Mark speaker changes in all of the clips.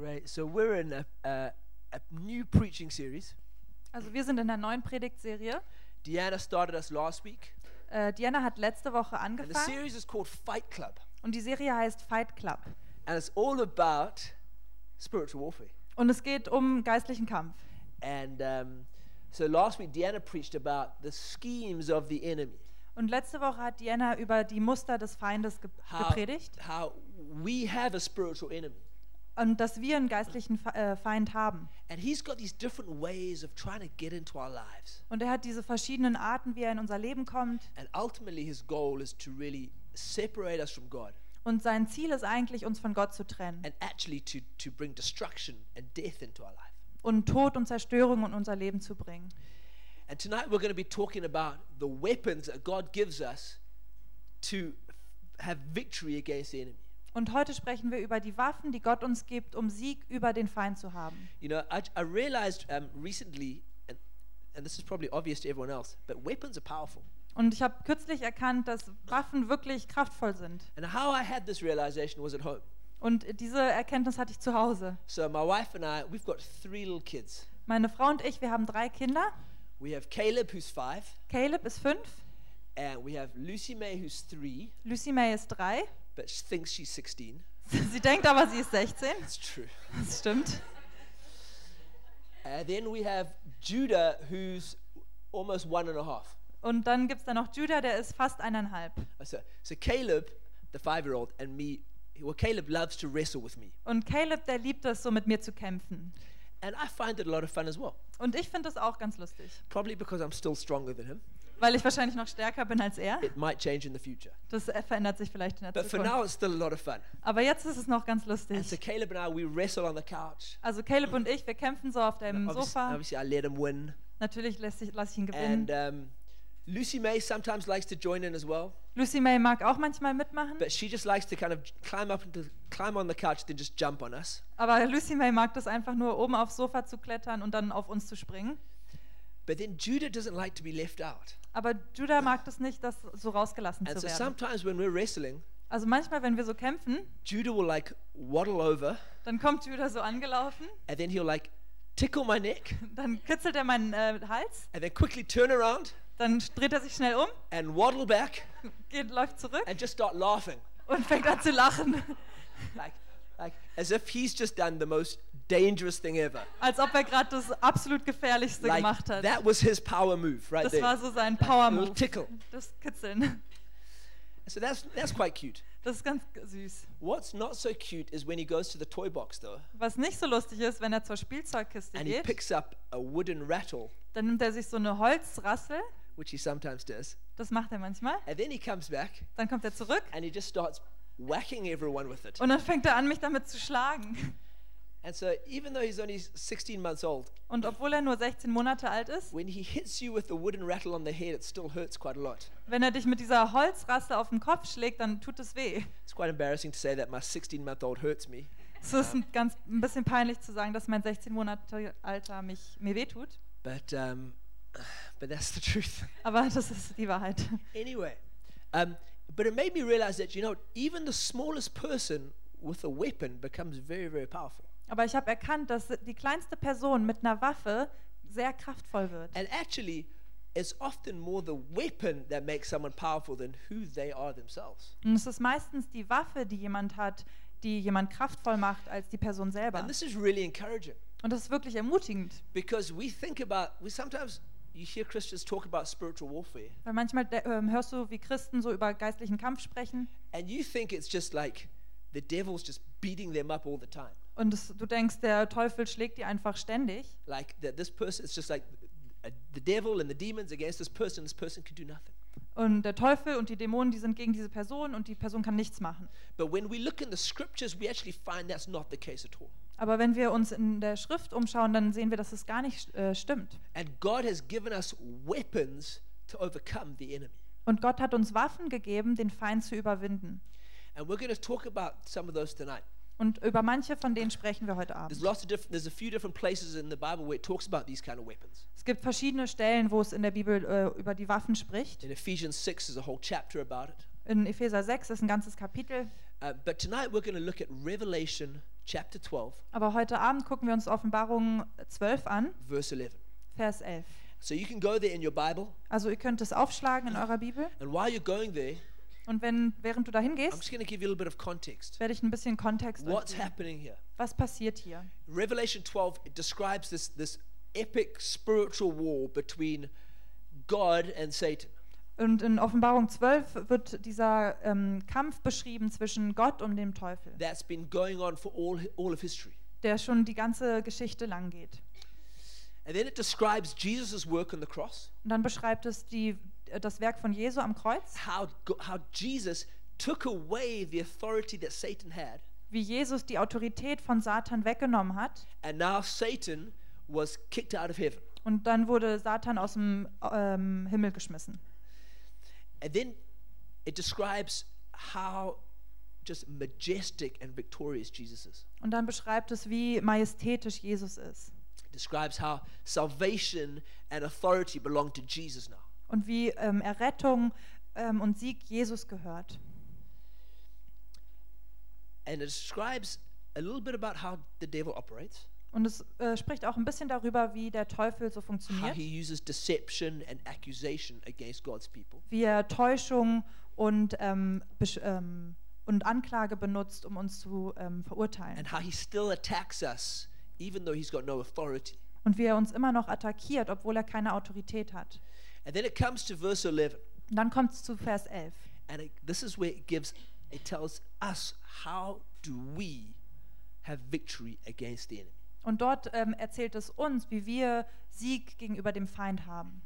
Speaker 1: Right. So we're in a, a, a new preaching series.
Speaker 2: Also wir sind in der neuen Predigtserie.
Speaker 1: Deanna started us last week,
Speaker 2: Äh, Diana hat letzte Woche
Speaker 1: and the
Speaker 2: angefangen
Speaker 1: series is called Fight Club,
Speaker 2: und die Serie heißt Fight Club.
Speaker 1: and it's all about spiritual warfare.
Speaker 2: Und es geht um geistlichen Kampf.
Speaker 1: And um, so last week, Deanna preached about the schemes of the enemy,
Speaker 2: Und letzte Woche hat Diana über die Muster des Feindes ge
Speaker 1: how,
Speaker 2: gepredigt
Speaker 1: how we have a spiritual enemy,
Speaker 2: und dass wir einen geistlichen äh, Feind haben. Und er hat diese verschiedenen Arten, wie er in unser Leben kommt.
Speaker 1: And ultimately, his goal is to really separate us from God
Speaker 2: Und sein Ziel ist eigentlich, uns von Gott zu trennen
Speaker 1: and actually to, to bring destruction and death into our life.
Speaker 2: und Tod und Zerstörung in unser Leben zu bringen.
Speaker 1: And tonight we're going to be talking about the weapons that God gives us to have victory against the enemy.
Speaker 2: Und heute sprechen wir über die Waffen, die Gott uns gibt, um Sieg über den Feind zu haben.
Speaker 1: You know, I, I realized um, recently, and, and this is probably obvious to everyone else, but weapons are powerful.
Speaker 2: Und ich habe kürzlich erkannt, dass Waffen wirklich kraftvoll sind.
Speaker 1: And how I had this realization was at home.
Speaker 2: Und diese Erkenntnis hatte ich zu Hause.
Speaker 1: So my wife and I, we've got three little kids.
Speaker 2: Meine Frau und ich, wir haben drei Kinder.
Speaker 1: We have Caleb, who's five,
Speaker 2: Caleb ist fünf,
Speaker 1: and we have Lucy May, who's three,
Speaker 2: Lucy May ist drei.
Speaker 1: But she thinks she's 16.
Speaker 2: Sie denkt aber, sie ist 16.
Speaker 1: It's true.
Speaker 2: Das stimmt.
Speaker 1: And then we have Judah, who's almost one and a half.
Speaker 2: Und dann gibt es da noch Judah, der ist fast eineinhalb.
Speaker 1: So, so Caleb, the five-year-old, and me. Well, Caleb loves to wrestle with me,
Speaker 2: Und Caleb, der liebt es, so mit mir zu kämpfen.
Speaker 1: and I find it a lot of fun as well.
Speaker 2: Und ich finde das auch ganz lustig,
Speaker 1: Probably because I'm still stronger than him.
Speaker 2: Weil ich wahrscheinlich noch stärker bin als er.
Speaker 1: It might change in the future,
Speaker 2: Das verändert sich vielleicht in der
Speaker 1: but for
Speaker 2: Zukunft.
Speaker 1: now, it's still a lot of fun.
Speaker 2: Aber jetzt ist es noch ganz
Speaker 1: And so
Speaker 2: lustig.
Speaker 1: Caleb and I, we wrestle on the couch.
Speaker 2: Also Caleb und ich, wir kämpfen so auf dem
Speaker 1: Obviously,
Speaker 2: Sofa.
Speaker 1: obviously, I let him win,
Speaker 2: Natürlich lasse ich, lass ich ihn
Speaker 1: and
Speaker 2: gewinnen.
Speaker 1: um, Lucy May sometimes likes to join in as well,
Speaker 2: Lucy May mag auch manchmal mitmachen.
Speaker 1: but she just likes to kind of climb up and to climb on the couch, then just jump on us.
Speaker 2: Aber Lucy May mag das einfach nur, oben aufs Sofa zu klettern und dann auf uns zu springen.
Speaker 1: But then Judah doesn't like to be left out,
Speaker 2: Aber Judah mag das nicht, das so rausgelassen
Speaker 1: and
Speaker 2: zu
Speaker 1: so
Speaker 2: werden.
Speaker 1: sometimes when we're wrestling,
Speaker 2: Also manchmal, wenn wir so kämpfen,
Speaker 1: Judah will like waddle over,
Speaker 2: dann kommt Judah so angelaufen,
Speaker 1: and then he'll like tickle my neck,
Speaker 2: dann kitzelt er meinen äh, Hals,
Speaker 1: and then quickly turn around
Speaker 2: dann dreht er sich schnell um,
Speaker 1: and waddle back
Speaker 2: geht, läuft zurück
Speaker 1: and just start laughing,
Speaker 2: und fängt an zu lachen,
Speaker 1: like, like as if he's just done the most dangerous thing ever.
Speaker 2: als ob er gerade das absolut gefährlichste
Speaker 1: Like
Speaker 2: gemacht hat.
Speaker 1: that was his power move right
Speaker 2: Das
Speaker 1: there.
Speaker 2: war so sein
Speaker 1: Little
Speaker 2: Power-Move,
Speaker 1: tickle.
Speaker 2: das Kitzeln.
Speaker 1: So that's that's quite cute.
Speaker 2: Das ist ganz süß.
Speaker 1: What's not so cute is when he goes to the toy box though,
Speaker 2: Was nicht so lustig ist, wenn er zur Spielzeugkiste
Speaker 1: and he
Speaker 2: geht,
Speaker 1: picks up a wooden rattle,
Speaker 2: dann nimmt er sich so eine Holzrassel,
Speaker 1: which he sometimes does,
Speaker 2: das macht er manchmal,
Speaker 1: and then he comes back
Speaker 2: dann kommt er zurück
Speaker 1: and he just starts whacking everyone with it.
Speaker 2: und dann fängt er an, mich damit zu schlagen.
Speaker 1: And so even though he's only 16 months old,
Speaker 2: Und obwohl er nur 16 Monate alt ist,
Speaker 1: when he hits you with the wooden rattle on the head, it still hurts quite a lot.
Speaker 2: wenn er dich mit dieser Holzrassel auf den Kopf schlägt, dann tut es weh.
Speaker 1: It's quite embarrassing to say that my 16 month old hurts me.
Speaker 2: Es ist ein ganz ein bisschen peinlich zu sagen, dass mein 16 Monate Alter mich mir wehtut,
Speaker 1: But, um, but that's the truth.
Speaker 2: aber das ist die Wahrheit.
Speaker 1: anyway, um, but it made me realize that, you know, even the smallest person with a weapon becomes very, very powerful.
Speaker 2: Aber ich habe erkannt, dass die kleinste Person mit einer Waffe sehr kraftvoll wird.
Speaker 1: And actually, it's often more the weapon that makes someone powerful than who they are themselves.
Speaker 2: Und es ist meistens die Waffe, die jemand hat, die jemand kraftvoll macht, als die Person selber.
Speaker 1: And this is really encouraging
Speaker 2: Und das ist wirklich ermutigend,
Speaker 1: because we think about, we sometimes, you hear Christians talk about spiritual warfare,
Speaker 2: weil manchmal ähm, hörst du, wie Christen so über geistlichen Kampf sprechen
Speaker 1: and you think it's just like the devil's just beating them up all the time.
Speaker 2: und es, du denkst, der Teufel schlägt die einfach ständig.
Speaker 1: Like that this person, it's just like uh, the devil and the demons against this person, this person can do nothing.
Speaker 2: Und der Teufel und die Dämonen, die sind gegen diese Person und die Person kann nichts machen.
Speaker 1: But when we look in the scriptures, we actually find that's not the case at all.
Speaker 2: Aber wenn wir uns in der Schrift umschauen, dann sehen wir, dass es gar nicht äh, stimmt.
Speaker 1: And God has given us weapons to overcome the enemy.
Speaker 2: Und Gott hat uns Waffen gegeben, den Feind zu überwinden.
Speaker 1: And we're going to talk about some of those tonight.
Speaker 2: Und über manche von denen sprechen wir heute
Speaker 1: There's
Speaker 2: Abend.
Speaker 1: lots of different, there's a few different places in the Bible where it talks about these kind of weapons.
Speaker 2: Es gibt verschiedene Stellen, wo es in der Bibel äh, über die Waffen spricht.
Speaker 1: In Ephesians 6 is a whole chapter about it.
Speaker 2: In Epheser 6 ist ein ganzes Kapitel.
Speaker 1: Uh, but tonight we're going to look at Revelation chapter 12,
Speaker 2: Aber heute Abend gucken wir uns Offenbarung 12 an,
Speaker 1: verse 11.
Speaker 2: Vers 11.
Speaker 1: So you can go there in your Bible,
Speaker 2: Also ihr könnt es aufschlagen in eurer Bibel
Speaker 1: and while you're going there,
Speaker 2: und wenn während du dahin
Speaker 1: I'm
Speaker 2: gehst,
Speaker 1: just going to give you a little bit of context.
Speaker 2: werde ich ein bisschen Kontext euch
Speaker 1: What's
Speaker 2: geben.
Speaker 1: happening here?
Speaker 2: Was passiert hier?
Speaker 1: Revelation 12 it describes this, this epic spiritual war between God and Satan.
Speaker 2: Und in Offenbarung 12 wird dieser ähm, Kampf beschrieben zwischen Gott und dem Teufel,
Speaker 1: That's been going on for all, all of history.
Speaker 2: der schon die ganze Geschichte lang geht.
Speaker 1: And then it describes Jesus' work on the cross,
Speaker 2: Und dann beschreibt es die, das Werk von Jesu am Kreuz,
Speaker 1: how, how Jesus took away the authority that Satan had,
Speaker 2: wie Jesus die Autorität von Satan weggenommen hat.
Speaker 1: and now Satan was kicked out of heaven.
Speaker 2: Und dann wurde Satan aus dem ähm, Himmel geschmissen.
Speaker 1: And then it describes how just majestic and victorious Jesus is.
Speaker 2: Und dann beschreibt es, wie majestätisch Jesus ist.
Speaker 1: It describes how salvation and authority belong to Jesus now.
Speaker 2: Und wie ähm, Errettung ähm, und Sieg Jesus gehört.
Speaker 1: And it describes a little bit about how the devil operates,
Speaker 2: Und es äh, spricht auch ein bisschen darüber, wie der Teufel so funktioniert,
Speaker 1: he uses deception and accusation against God's people.
Speaker 2: wie er Täuschung und, ähm, ähm, und Anklage benutzt, um uns zu ähm, verurteilen.
Speaker 1: And how he still attacks us even though he's got no authority.
Speaker 2: Und wie er uns immer noch attackiert, obwohl er keine Autorität hat.
Speaker 1: And then it comes to verse 11.
Speaker 2: Und dann kommt es zu Vers 11.
Speaker 1: And it, this is where it gives, it tells us how do we have victory against the enemy.
Speaker 2: Und dort ähm, erzählt es uns, wie wir Sieg gegenüber dem Feind haben.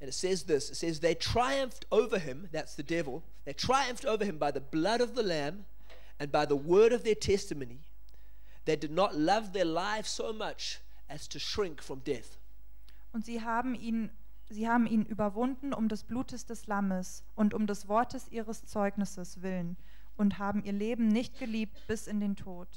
Speaker 1: And it says this it says, They triumphed over him, that's the devil, they triumphed over him by the blood of the Lamb and by the word of their testimony. They did not love their lives so much as to shrink from death.
Speaker 2: Und sie haben ihn, sie haben ihn überwunden um des Blutes des Lammes und um des Wortes ihres Zeugnisses willen und haben ihr Leben nicht geliebt bis in den Tod.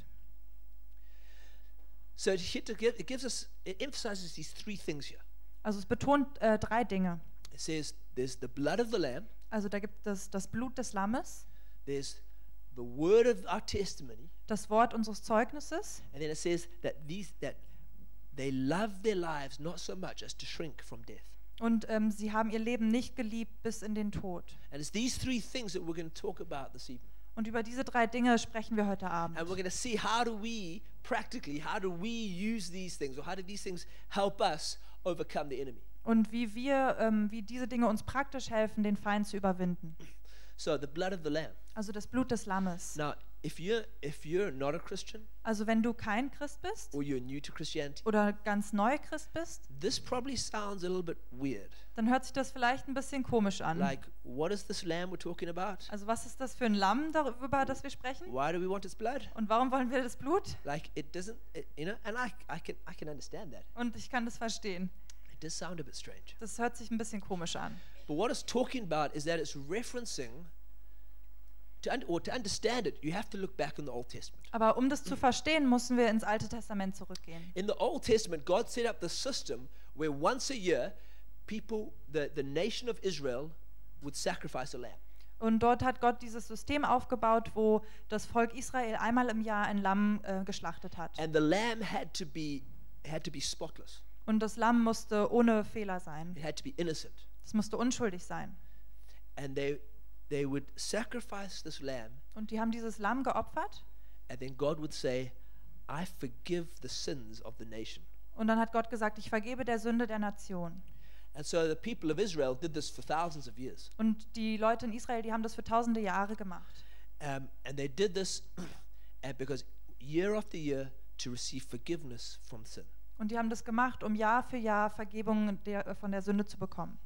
Speaker 1: So it, gives us, it emphasizes these three things here.
Speaker 2: Also es betont äh, drei Dinge.
Speaker 1: It says there's the blood of the Lamb,
Speaker 2: Also da gibt es das Blut des Lammes,
Speaker 1: there's the word of our testimony,
Speaker 2: das Wort unseres Zeugnisses
Speaker 1: and then it says that these that they love their lives not so much as to shrink from death.
Speaker 2: und ähm, sie haben ihr Leben nicht geliebt bis in den Tod.
Speaker 1: And it's these three things that we're going to talk about this evening.
Speaker 2: Und über diese drei Dinge sprechen wir heute
Speaker 1: And we're
Speaker 2: Abend.
Speaker 1: going to see how do we practically, how do we use these things, or how do these things help us overcome the enemy?
Speaker 2: Und wie wir, ähm, wie diese Dinge uns praktisch helfen, den Feind zu überwinden.
Speaker 1: So the blood of the Lamb.
Speaker 2: Also das Blut des Lammes.
Speaker 1: Now, if you're if you're not a Christian
Speaker 2: Also wenn du kein Christ bist
Speaker 1: or you're new to Christianity,
Speaker 2: oder ganz neu Christ bist,
Speaker 1: this probably sounds a little bit weird.
Speaker 2: dann hört sich das vielleicht ein bisschen komisch an.
Speaker 1: Like, what is this lamb we're talking about?
Speaker 2: Also was ist das für ein Lamm, darüber das wir sprechen?
Speaker 1: Why do we want its blood?
Speaker 2: Und warum wollen wir das Blut?
Speaker 1: Like, it doesn't, it, you know. And I, I can I can understand that.
Speaker 2: Und ich kann das verstehen.
Speaker 1: It does sound a bit strange.
Speaker 2: Das hört sich ein bisschen komisch an.
Speaker 1: But what it's talking about is that it's referencing.
Speaker 2: Aber um das zu verstehen, müssen wir ins Alte Testament zurückgehen.
Speaker 1: In the Old Testament, God set up the system where once a year, people, the, the nation of Israel, would sacrifice a lamb.
Speaker 2: Und dort hat Gott dieses System aufgebaut, wo das Volk Israel einmal im Jahr ein Lamm äh, geschlachtet hat.
Speaker 1: And the lamb had to be had to be spotless.
Speaker 2: Und das Lamm musste ohne Fehler sein.
Speaker 1: It had to be innocent.
Speaker 2: Es musste unschuldig sein.
Speaker 1: And they they would sacrifice this lamb,
Speaker 2: Und die haben dieses Lamm geopfert.
Speaker 1: and then God would say, "I forgive the sins of the nation."
Speaker 2: Und dann hat Gott gesagt, ich vergebe der Sünde der Nation.
Speaker 1: And so the people of Israel did this for thousands of years.
Speaker 2: Und die Leute in Israel, die haben das für tausende Jahre gemacht.
Speaker 1: Um, and they did this because year after year to receive forgiveness from sin.
Speaker 2: Und die haben das gemacht, um Jahr für Jahr Vergebung der, von der Sünde zu bekommen.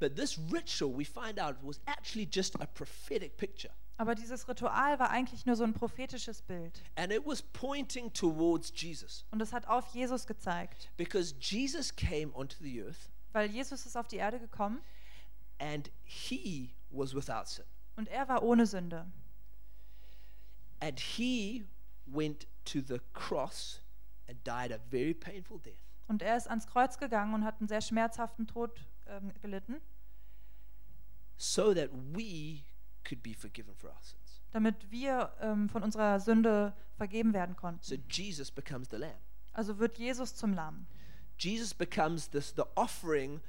Speaker 1: But this ritual, we find out, was actually just a prophetic picture.
Speaker 2: Aber dieses Ritual war eigentlich nur so ein prophetisches Bild.
Speaker 1: And it was pointing towards Jesus.
Speaker 2: Und es hat auf Jesus gezeigt.
Speaker 1: Because Jesus came onto the earth
Speaker 2: Weil Jesus ist auf die Erde gekommen
Speaker 1: and he was without sin.
Speaker 2: und er war ohne Sünde.
Speaker 1: And he went to the cross and died a very painful death
Speaker 2: Und er ist ans Kreuz gegangen und hat einen sehr schmerzhaften Tod ähm, gelitten,
Speaker 1: so that we could be forgiven for our sins.
Speaker 2: damit wir ähm, von unserer Sünde vergeben werden konnten.
Speaker 1: So Jesus becomes the lamb.
Speaker 2: Also wird Jesus zum Lamm.
Speaker 1: Jesus becomes this the offering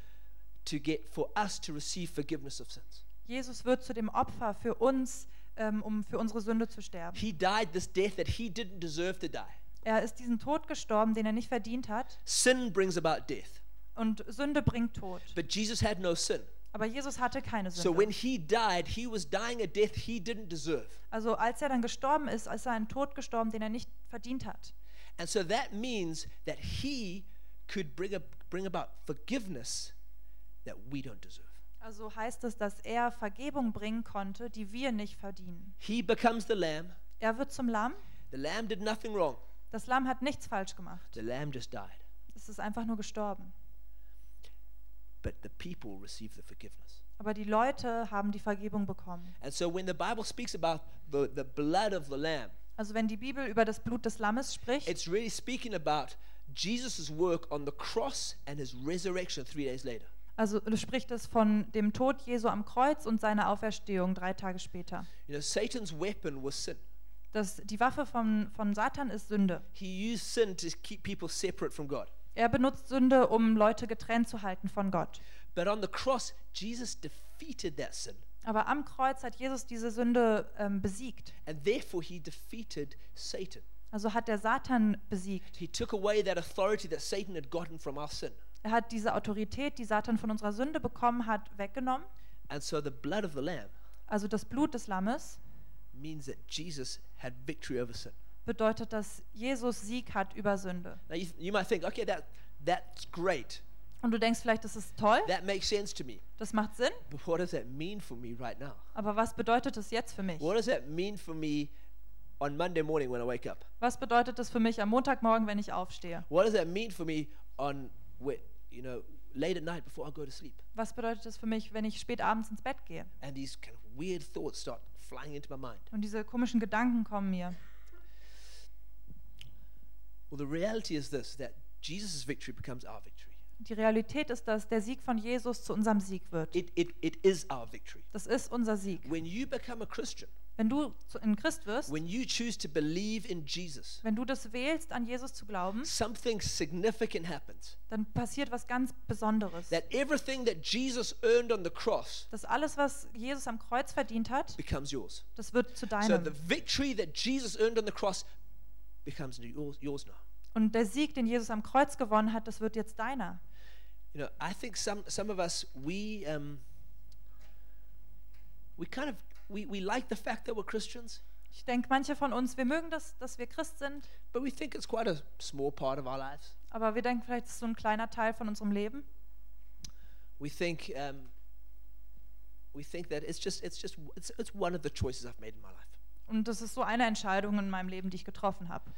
Speaker 1: to get for us to receive forgiveness of sins.
Speaker 2: Jesus wird zu dem Opfer für uns, ähm, um für unsere Sünde zu sterben.
Speaker 1: He died this death that he didn't deserve to die.
Speaker 2: Er ist diesen Tod gestorben, den er nicht verdient hat.
Speaker 1: Sin brings about death,
Speaker 2: Und Sünde bringt Tod.
Speaker 1: but Jesus had no sin.
Speaker 2: Aber Jesus hatte keine
Speaker 1: So when
Speaker 2: Sünde.
Speaker 1: he died, he was dying a death he didn't deserve.
Speaker 2: Also als er dann gestorben ist, ist er einen Tod gestorben, den er nicht verdient hat.
Speaker 1: And so that means that he could bring, a, bring about forgiveness that we don't deserve.
Speaker 2: Also heißt es, dass er Vergebung bringen konnte, die wir nicht verdienen.
Speaker 1: He becomes the lamb.
Speaker 2: Er wird zum Lamm.
Speaker 1: The lamb did nothing wrong.
Speaker 2: Das Lamm hat nichts falsch gemacht.
Speaker 1: The lamb just died.
Speaker 2: Es ist einfach nur gestorben.
Speaker 1: But the people receive the forgiveness.
Speaker 2: Aber die Leute haben die Vergebung bekommen.
Speaker 1: And so when the Bible speaks about the, the blood of the lamb,
Speaker 2: Also wenn die Bibel über das Blut des Lammes spricht,
Speaker 1: it's really speaking about Jesus' work on the cross and his resurrection three days later.
Speaker 2: also spricht es von dem Tod Jesu am Kreuz und seiner Auferstehung drei Tage später.
Speaker 1: You know, Satan's weapon was sin.
Speaker 2: Das, die Waffe von, von Satan ist Sünde.
Speaker 1: He used sin to keep people separate from God.
Speaker 2: Er benutzt Sünde, um Leute getrennt zu halten von Gott.
Speaker 1: But on the cross, Jesus defeated that sin.
Speaker 2: Aber am Kreuz hat Jesus diese Sünde ähm, besiegt.
Speaker 1: And therefore, he defeated Satan.
Speaker 2: Also hat er Satan besiegt.
Speaker 1: He took away that authority that Satan had gotten from our sin.
Speaker 2: Er hat diese Autorität, die Satan von unserer Sünde bekommen hat, weggenommen.
Speaker 1: And so the blood of the Lamb
Speaker 2: Also das Blut des Lammes
Speaker 1: means that Jesus had victory over sin.
Speaker 2: Bedeutet, dass Jesus Sieg hat über Sünde.
Speaker 1: Now, you, you might think, okay, that, that's great.
Speaker 2: Und du denkst vielleicht, das ist toll,
Speaker 1: That makes sense to me.
Speaker 2: das macht Sinn,
Speaker 1: But what does that mean for me right now?
Speaker 2: aber was bedeutet es jetzt für mich?
Speaker 1: What does that mean for me on Monday morning when I wake up?
Speaker 2: Was bedeutet es für mich am Montagmorgen, wenn ich aufstehe?
Speaker 1: What does that mean for me on, you know, late at night before I go to sleep?
Speaker 2: Was bedeutet es für mich, wenn ich spät abends ins Bett gehe?
Speaker 1: And these kind of weird thoughts start flying into my mind.
Speaker 2: Und diese komischen Gedanken kommen mir.
Speaker 1: Well, the reality is this that Jesus' victory becomes our victory.
Speaker 2: Die Realität ist, dass der Sieg von Jesus zu unserem Sieg wird.
Speaker 1: It, it, it is our victory.
Speaker 2: Das ist unser Sieg.
Speaker 1: When you become a Christian,
Speaker 2: Wenn du zu- ein Christ wirst,
Speaker 1: when you choose to believe in Jesus,
Speaker 2: wenn du das wählst, an Jesus zu glauben,
Speaker 1: something significant happens.
Speaker 2: dann passiert was ganz Besonderes.
Speaker 1: That everything that Jesus earned on the cross
Speaker 2: Dass alles, was Jesus am Kreuz verdient hat,
Speaker 1: becomes yours.
Speaker 2: das wird zu
Speaker 1: So
Speaker 2: deinem.
Speaker 1: the victory that Jesus earned on the cross becomes yours, now.
Speaker 2: Und der Sieg, den Jesus am Kreuz gewonnen hat, das wird jetzt deiner.
Speaker 1: You know, I think some some of us we um, we kind of we, we like the fact that we're Christians,
Speaker 2: Ich denke, manche von uns, wir mögen das, dass wir Christ sind,
Speaker 1: but we think it's quite a small part of our lives.
Speaker 2: aber wir denken, vielleicht ist es so ein kleiner Teil von unserem Leben.
Speaker 1: We think um, we think that it's just it's just it's, it's one of the choices I've made in my life.
Speaker 2: Und das ist so eine Entscheidung in meinem Leben, die ich getroffen habe.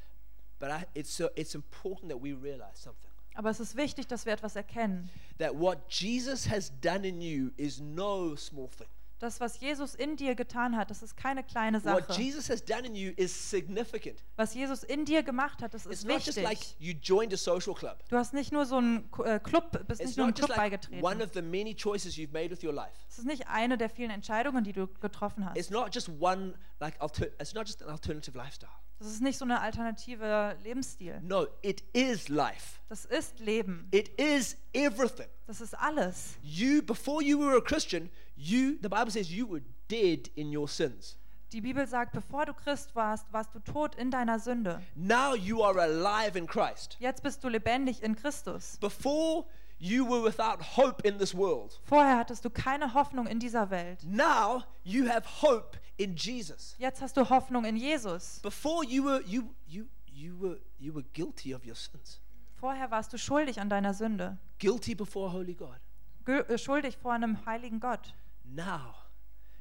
Speaker 1: But I, it's so it's important that we realize something
Speaker 2: Aber es ist wichtig, dass wir etwas erkennen.
Speaker 1: that what Jesus has done in you is no small thing.
Speaker 2: Das, was Jesus in dir getan hat, das ist keine kleine
Speaker 1: What
Speaker 2: Sache.
Speaker 1: Jesus has done in you is significant.
Speaker 2: Was Jesus in dir gemacht hat, das
Speaker 1: It's
Speaker 2: ist
Speaker 1: not just like
Speaker 2: wichtig.
Speaker 1: you joined a social club.
Speaker 2: Du hast nicht nur so einen äh, Club, bist
Speaker 1: It's
Speaker 2: nicht nur einem Club
Speaker 1: like
Speaker 2: beigetreten.
Speaker 1: one of the many choices you've made with your life.
Speaker 2: Es ist nicht eine der vielen Entscheidungen, die du getroffen hast.
Speaker 1: It's not just one like it's not just an alternative lifestyle.
Speaker 2: Das ist nicht so eine alternative Lebensstil.
Speaker 1: No, it is life.
Speaker 2: Das ist Leben.
Speaker 1: It is everything.
Speaker 2: Das ist alles.
Speaker 1: You before you were a Christian, you the Bible says you were dead in your sins.
Speaker 2: Die Bibel sagt, bevor du Christ warst, warst du tot in deiner Sünde.
Speaker 1: Now you are alive in Christ.
Speaker 2: Jetzt bist du lebendig in Christus.
Speaker 1: Before you were without hope in this world.
Speaker 2: Vorher hattest du keine Hoffnung in dieser Welt.
Speaker 1: Now you have hope in Jesus.
Speaker 2: Jetzt hast du Hoffnung in Jesus.
Speaker 1: Before you were you you you were you were guilty of your sins.
Speaker 2: Vorher warst du schuldig an deiner Sünde.
Speaker 1: Guilty before a holy God.
Speaker 2: Äh, Schuldig vor einem heiligen Gott.
Speaker 1: Now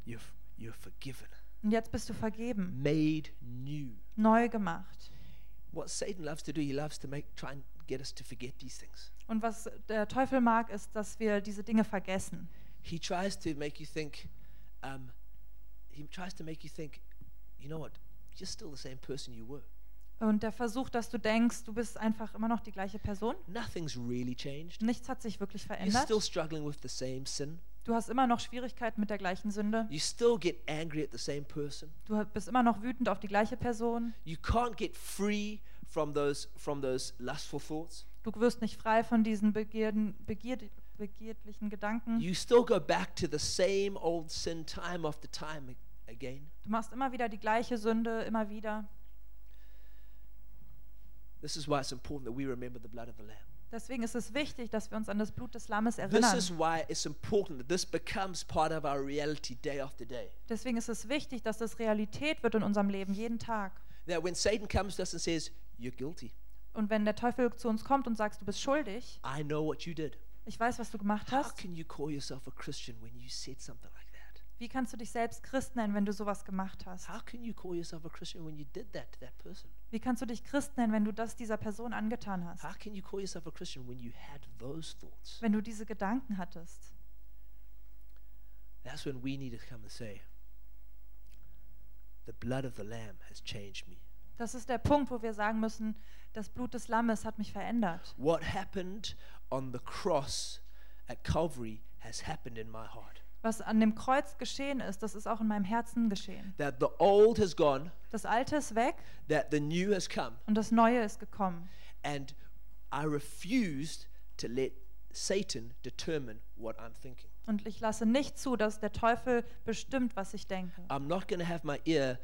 Speaker 1: you're you're forgiven.
Speaker 2: Und jetzt bist du vergeben,
Speaker 1: Made new.
Speaker 2: neu gemacht.
Speaker 1: What Satan loves to do, he loves to make try and get us to forget these things.
Speaker 2: Und was der Teufel mag, ist, dass wir diese Dinge vergessen.
Speaker 1: He tries to make you think um, he tries to make you think, you know what, you're still the same person you were.
Speaker 2: Und der versucht, dass du denkst, du bist einfach immer noch die gleiche Person.
Speaker 1: Nothing's really changed.
Speaker 2: Nichts hat sich wirklich
Speaker 1: You're
Speaker 2: verändert.
Speaker 1: still struggling with the same sin.
Speaker 2: Du hast immer noch Schwierigkeiten mit der gleichen Sünde.
Speaker 1: You still get angry at the same person.
Speaker 2: Du bist immer noch wütend auf die gleiche Person.
Speaker 1: You can't get free from those from those lustful thoughts.
Speaker 2: Du wirst nicht frei von diesen Begierden, Begierd, begierdlichen Gedanken.
Speaker 1: You still go back to the same old sin time after time again.
Speaker 2: Du machst immer wieder die gleiche Sünde, immer wieder.
Speaker 1: This is why it's important that we remember the blood of the lamb.
Speaker 2: Deswegen ist es wichtig, dass wir uns an das Blut des Lammes
Speaker 1: This
Speaker 2: erinnern.
Speaker 1: is why it's important that this becomes part of our reality day after day.
Speaker 2: Deswegen ist es wichtig, dass das Realität wird in unserem Leben jeden Tag.
Speaker 1: That when Satan comes to us and says, You're guilty,
Speaker 2: Und wenn der Teufel zu uns kommt und sagt, du bist schuldig,
Speaker 1: I know what you did.
Speaker 2: ich weiß, was du gemacht
Speaker 1: How
Speaker 2: hast,
Speaker 1: can you call yourself a Christian when you said something like that?
Speaker 2: wie kannst du dich selbst Christ nennen, wenn du sowas gemacht hast?
Speaker 1: How can you call yourself a Christian when you did that to that person?
Speaker 2: Wie kannst du dich Christ nennen, wenn du das dieser Person angetan hast?
Speaker 1: How can you call yourself a Christian when you had those thoughts?
Speaker 2: Wenn du diese Gedanken hattest?
Speaker 1: That's when we need to come and say, The blood of the Lamb has changed me.
Speaker 2: Das ist der Punkt, wo wir sagen müssen, das Blut des Lammes hat mich verändert.
Speaker 1: What happened on the cross at Calvary has happened in my heart.
Speaker 2: Was an dem Kreuz geschehen ist, das ist auch in meinem Herzen geschehen.
Speaker 1: That the old has gone,
Speaker 2: Das Alte ist weg
Speaker 1: that the new has come,
Speaker 2: und das Neue ist gekommen.
Speaker 1: and I refused to let Satan determine what I'm thinking.
Speaker 2: Und ich lasse nicht zu, dass der Teufel bestimmt, was ich denke.
Speaker 1: I'm not going to have my ear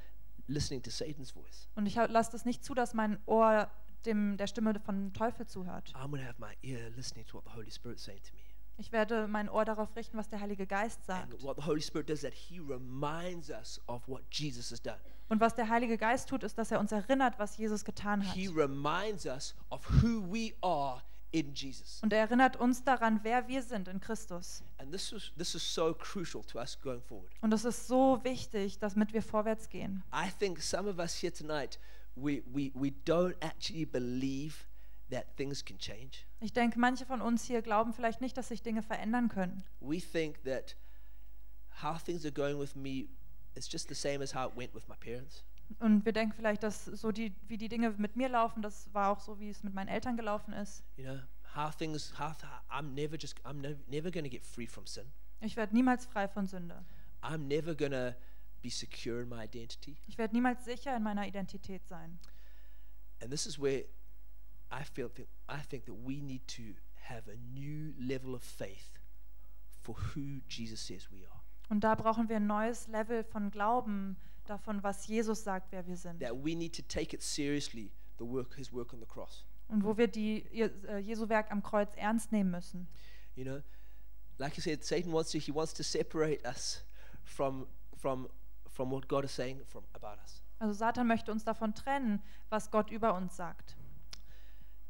Speaker 1: listening to Satan's voice.
Speaker 2: Und ich lasse es nicht zu, dass mein Ohr dem, der Stimme vom Teufel zuhört.
Speaker 1: I'm going to have my ear listening to what the Holy Spirit's saying to me.
Speaker 2: Ich werde mein Ohr darauf richten, was der Heilige Geist
Speaker 1: And
Speaker 2: sagt.
Speaker 1: what the Holy Spirit does that He reminds us of what Jesus has done.
Speaker 2: Und was der Heilige Geist tut, ist, dass er uns erinnert, was Jesus getan hat.
Speaker 1: He reminds us of who we are in Jesus.
Speaker 2: Und er erinnert uns daran, wer wir sind in Christus.
Speaker 1: And this is this is so crucial to us going forward.
Speaker 2: Und das ist so wichtig, damit wir vorwärts gehen.
Speaker 1: I think some of us here tonight we we, we don't actually believe that things can change.
Speaker 2: Ich denke, manche von uns hier glauben vielleicht nicht, dass sich Dinge verändern können.
Speaker 1: We think that how things are going with me is just the same as how it went with my parents.
Speaker 2: Und wir denken vielleicht, dass so die, wie die Dinge mit mir laufen, das war auch so, wie es mit meinen Eltern gelaufen ist.
Speaker 1: You know, how things how I'm never just I'm never, never going to get free from sin.
Speaker 2: Ich werde niemals frei von Sünde.
Speaker 1: I'm never going to be secure in my identity.
Speaker 2: Ich werde niemals sicher in meiner Identität sein.
Speaker 1: And this is where I feel that I think that we need to have a new level of faith for who Jesus says we are.
Speaker 2: Und da brauchen wir ein neues Level von Glauben davon, was Jesus sagt, wer wir sind.
Speaker 1: That we need to take it seriously, the work his work on the cross.
Speaker 2: Und wo wir die äh, Jesu Werk am Kreuz ernst nehmen müssen.
Speaker 1: You know, like I said, Satan wants to he wants to separate us from from from what God is saying from about us.
Speaker 2: Also Satan möchte uns davon trennen, was Gott über uns sagt.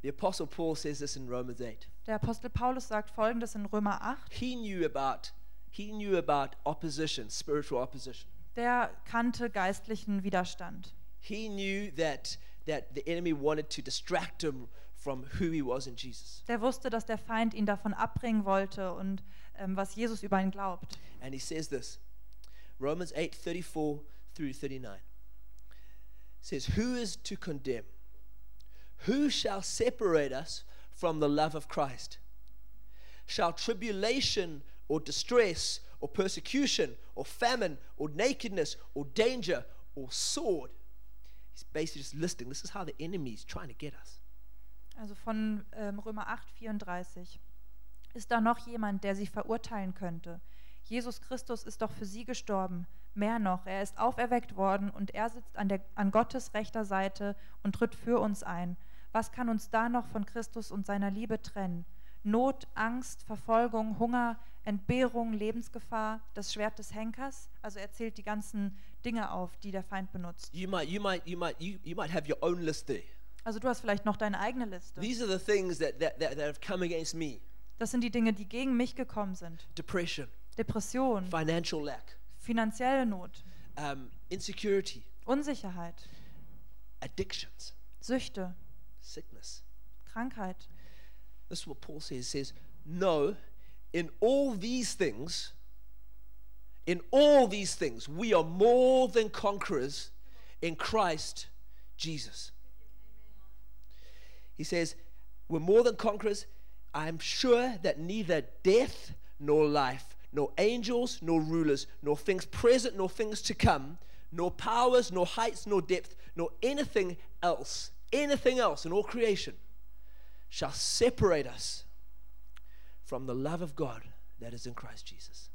Speaker 1: The apostle Paul says this in Romans 8.
Speaker 2: Der Apostel Paulus sagt folgendes in Römer 8.
Speaker 1: He knew about he knew about opposition, spiritual opposition.
Speaker 2: Der kannte geistlichen Widerstand.
Speaker 1: He knew that that the enemy wanted to distract him from who he was in Jesus.
Speaker 2: Der wusste, dass der Feind ihn davon abbringen wollte und ähm, was Jesus über ihn glaubt.
Speaker 1: And he says this. Romans 8, 34 through 39. Says, Who is to condemn? Who shall separate us from the love of Christ? Shall tribulation or distress or persecution or famine or nakedness or danger or sword? He's basically just listing this is how the enemy is trying to get us.
Speaker 2: Also von ähm, Römer 8, 34. Ist da noch jemand, der sie verurteilen könnte? Jesus Christus ist doch für sie gestorben. Mehr noch, er ist auferweckt worden und er sitzt an, der, an Gottes rechter Seite und tritt für uns ein. Was kann uns da noch von Christus und seiner Liebe trennen? Not, Angst, Verfolgung, Hunger, Entbehrung, Lebensgefahr, das Schwert des Henkers? Also er zählt die ganzen Dinge auf, die der Feind benutzt.
Speaker 1: You might, you might, you might, you, you might have your own list there.
Speaker 2: Also du hast vielleicht noch deine eigene Liste.
Speaker 1: These are the things that, that, that, that have come against me
Speaker 2: Das sind die Dinge, die gegen mich gekommen sind.
Speaker 1: depression,
Speaker 2: Depression,
Speaker 1: financial lack,
Speaker 2: finanzielle Not,
Speaker 1: um, insecurity,
Speaker 2: Unsicherheit,
Speaker 1: addictions,
Speaker 2: Süchte,
Speaker 1: sickness.
Speaker 2: Krankheit.
Speaker 1: This is what Paul says. He says, No, in all these things, in all these things, we are more than conquerors in Christ Jesus. He says, We're more than conquerors. I'm sure that neither death nor life, nor angels, nor rulers, nor things present, nor things to come, nor powers, nor heights, nor depth, nor anything else, anything else in all creation shall separate us from the love of God that is in Christ Jesus.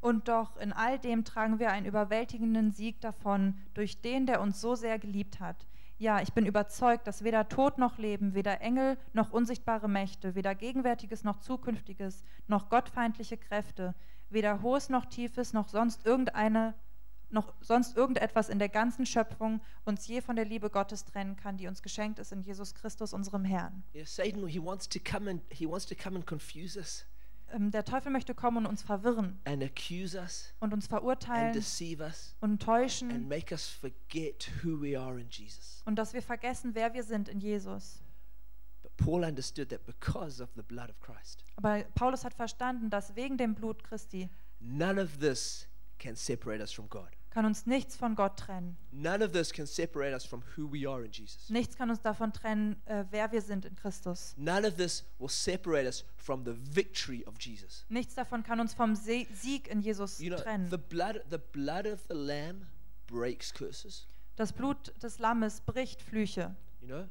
Speaker 2: Und doch in all dem tragen wir einen überwältigenden Sieg davon durch den, der uns so sehr geliebt hat. Ja, ich bin überzeugt, dass weder Tod noch Leben, weder Engel noch unsichtbare Mächte, weder Gegenwärtiges noch Zukünftiges, noch gottfeindliche Kräfte, weder Hohes noch Tiefes, noch sonst irgendeine, noch sonst irgendetwas in der ganzen Schöpfung uns je von der Liebe Gottes trennen kann, die uns geschenkt ist in Jesus Christus, unserem Herrn.
Speaker 1: You know, Satan, he wants to come and he wants to come and confuse us
Speaker 2: Ähm, der Teufel möchte kommen und uns verwirren
Speaker 1: and accuse us
Speaker 2: und uns
Speaker 1: and
Speaker 2: verurteilen
Speaker 1: deceive us
Speaker 2: und
Speaker 1: and
Speaker 2: täuschen
Speaker 1: make us forget who we are in Jesus.
Speaker 2: und dass wir vergessen, wer wir sind in Jesus.
Speaker 1: But Paul understood that because of the blood of Christ,
Speaker 2: Aber Paulus hat verstanden, dass wegen dem Blut Christi
Speaker 1: none of this can separate us from God.
Speaker 2: Kann uns nichts von Gott trennen.
Speaker 1: None of this can separate us from who we are in Jesus.
Speaker 2: Nichts kann uns davon trennen, äh, wer wir sind in Christus.
Speaker 1: None of this will separate us from the victory of Jesus.
Speaker 2: Nichts davon kann uns vom Se Sieg in Jesus
Speaker 1: You know,
Speaker 2: trennen.
Speaker 1: the blood, the blood of the Lamb breaks curses.
Speaker 2: Das Blut des Lammes bricht Flüche.
Speaker 1: You know,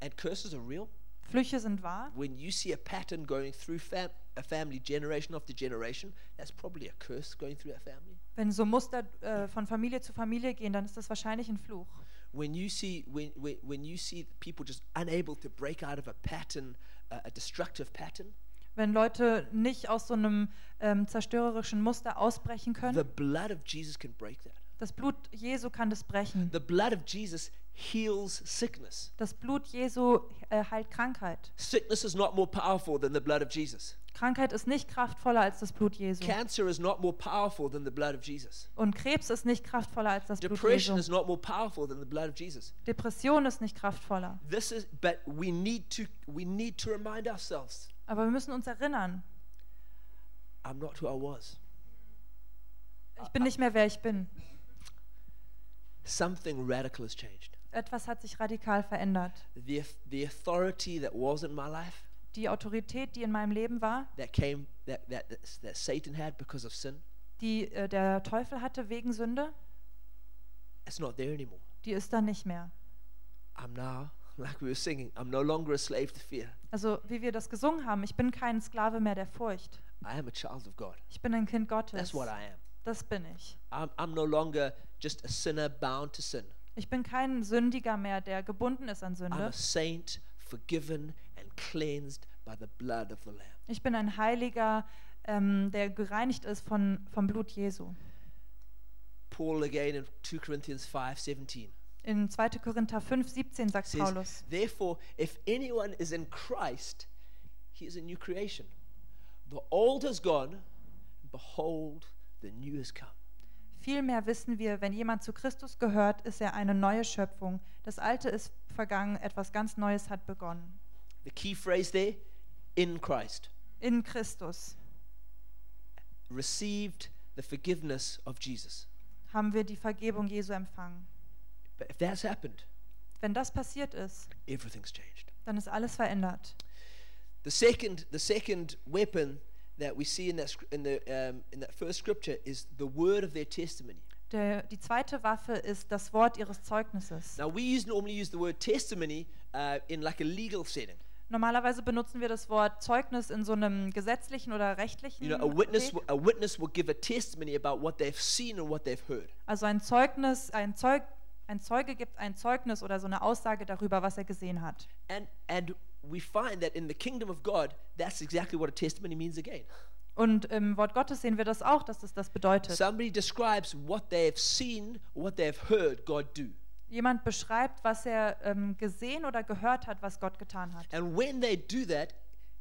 Speaker 1: and curses are real.
Speaker 2: Flüche sind wahr.
Speaker 1: When you see a pattern going through fam- a family generation after generation, that's probably a curse going through that family.
Speaker 2: Wenn so Muster äh, von Familie zu Familie gehen, dann ist das wahrscheinlich ein Fluch.
Speaker 1: When you see when, when, when you see people just unable to break out of a pattern, uh, a destructive pattern,
Speaker 2: Wenn Leute nicht aus so einem ähm, zerstörerischen Muster ausbrechen
Speaker 1: the
Speaker 2: können,
Speaker 1: blood of Jesus can break that.
Speaker 2: das Blut Jesu kann das brechen.
Speaker 1: The blood of Jesus heals sickness.
Speaker 2: Das Blut Jesu äh, heilt Krankheit.
Speaker 1: Sickness is not more powerful than the blood of Jesus.
Speaker 2: Krankheit ist nicht kraftvoller als das Blut Jesu.
Speaker 1: Cancer is not more powerful than the blood of Jesus.
Speaker 2: Und Krebs ist nicht kraftvoller als das Blut
Speaker 1: Depression
Speaker 2: Jesu.
Speaker 1: is not more powerful than the blood of Jesus.
Speaker 2: Depression ist nicht kraftvoller.
Speaker 1: This is but we need to we need to remind ourselves
Speaker 2: Aber wir müssen uns erinnern,
Speaker 1: I'm not who I was.
Speaker 2: ich bin nicht mehr wer ich bin.
Speaker 1: Something radical has changed.
Speaker 2: Etwas hat sich radikal verändert.
Speaker 1: The the authority that was in my life
Speaker 2: Die Autorität, die in meinem Leben war,
Speaker 1: that came that that that Satan had because of sin,
Speaker 2: die äh, der Teufel hatte wegen Sünde,
Speaker 1: it's not there anymore.
Speaker 2: die ist da nicht mehr.
Speaker 1: I'm now like we were singing, I'm no longer a slave to fear.
Speaker 2: Also wie wir das gesungen haben, ich bin kein Sklave mehr der Furcht.
Speaker 1: I am a child of God.
Speaker 2: Ich bin ein Kind Gottes.
Speaker 1: That's what I am.
Speaker 2: Das bin ich.
Speaker 1: I'm, I'm no longer just a sinner bound to sin.
Speaker 2: Ich bin kein Sündiger mehr, der gebunden ist an
Speaker 1: I'm
Speaker 2: Sünde.
Speaker 1: a saint, forgiven cleansed by the blood of the Lamb.
Speaker 2: Ich bin ein Heiliger, ähm, der gereinigt ist von, vom Blut Jesu.
Speaker 1: Paul again in 2 Corinthians 5:17
Speaker 2: In 2. Korinther 5, 17 sagt
Speaker 1: says,
Speaker 2: Paulus,
Speaker 1: "Therefore, if anyone is in Christ, he is a new creation. The old has gone, and behold, the new has come."
Speaker 2: Vielmehr wissen wir, wenn jemand zu Christus gehört, ist er eine neue Schöpfung. Das Alte ist vergangen, etwas ganz Neues hat begonnen.
Speaker 1: The key phrase there, in Christ,
Speaker 2: In Christus
Speaker 1: received the forgiveness of Jesus.
Speaker 2: haben wir die Vergebung Jesu empfangen.
Speaker 1: But if that's happened,
Speaker 2: Wenn das passiert ist,
Speaker 1: everything's changed.
Speaker 2: dann ist alles verändert.
Speaker 1: The second, the second weapon that we see in that in the um, in that first scripture is the word of their testimony.
Speaker 2: Der, die zweite Waffe ist das Wort ihres Zeugnisses.
Speaker 1: Now we use normally use the word testimony uh, in like a legal setting.
Speaker 2: Normalerweise benutzen wir das Wort Zeugnis in so einem gesetzlichen oder rechtlichen
Speaker 1: You know, a witness
Speaker 2: Weg.
Speaker 1: w- a witness will give a testimony about what they've seen and what they've heard.
Speaker 2: Also ein Zeugnis, ein, Zeug, ein Zeuge gibt ein Zeugnis oder so eine Aussage darüber, was er gesehen hat.
Speaker 1: And and we find that in the kingdom of God, that's exactly what a testimony means again.
Speaker 2: Und im Wort Gottes sehen wir das auch, dass es das bedeutet.
Speaker 1: Somebody describes what they have seen, what they have heard God do.
Speaker 2: Jemand beschreibt, was er ähm, gesehen oder gehört hat, was Gott getan hat.
Speaker 1: And when they do that,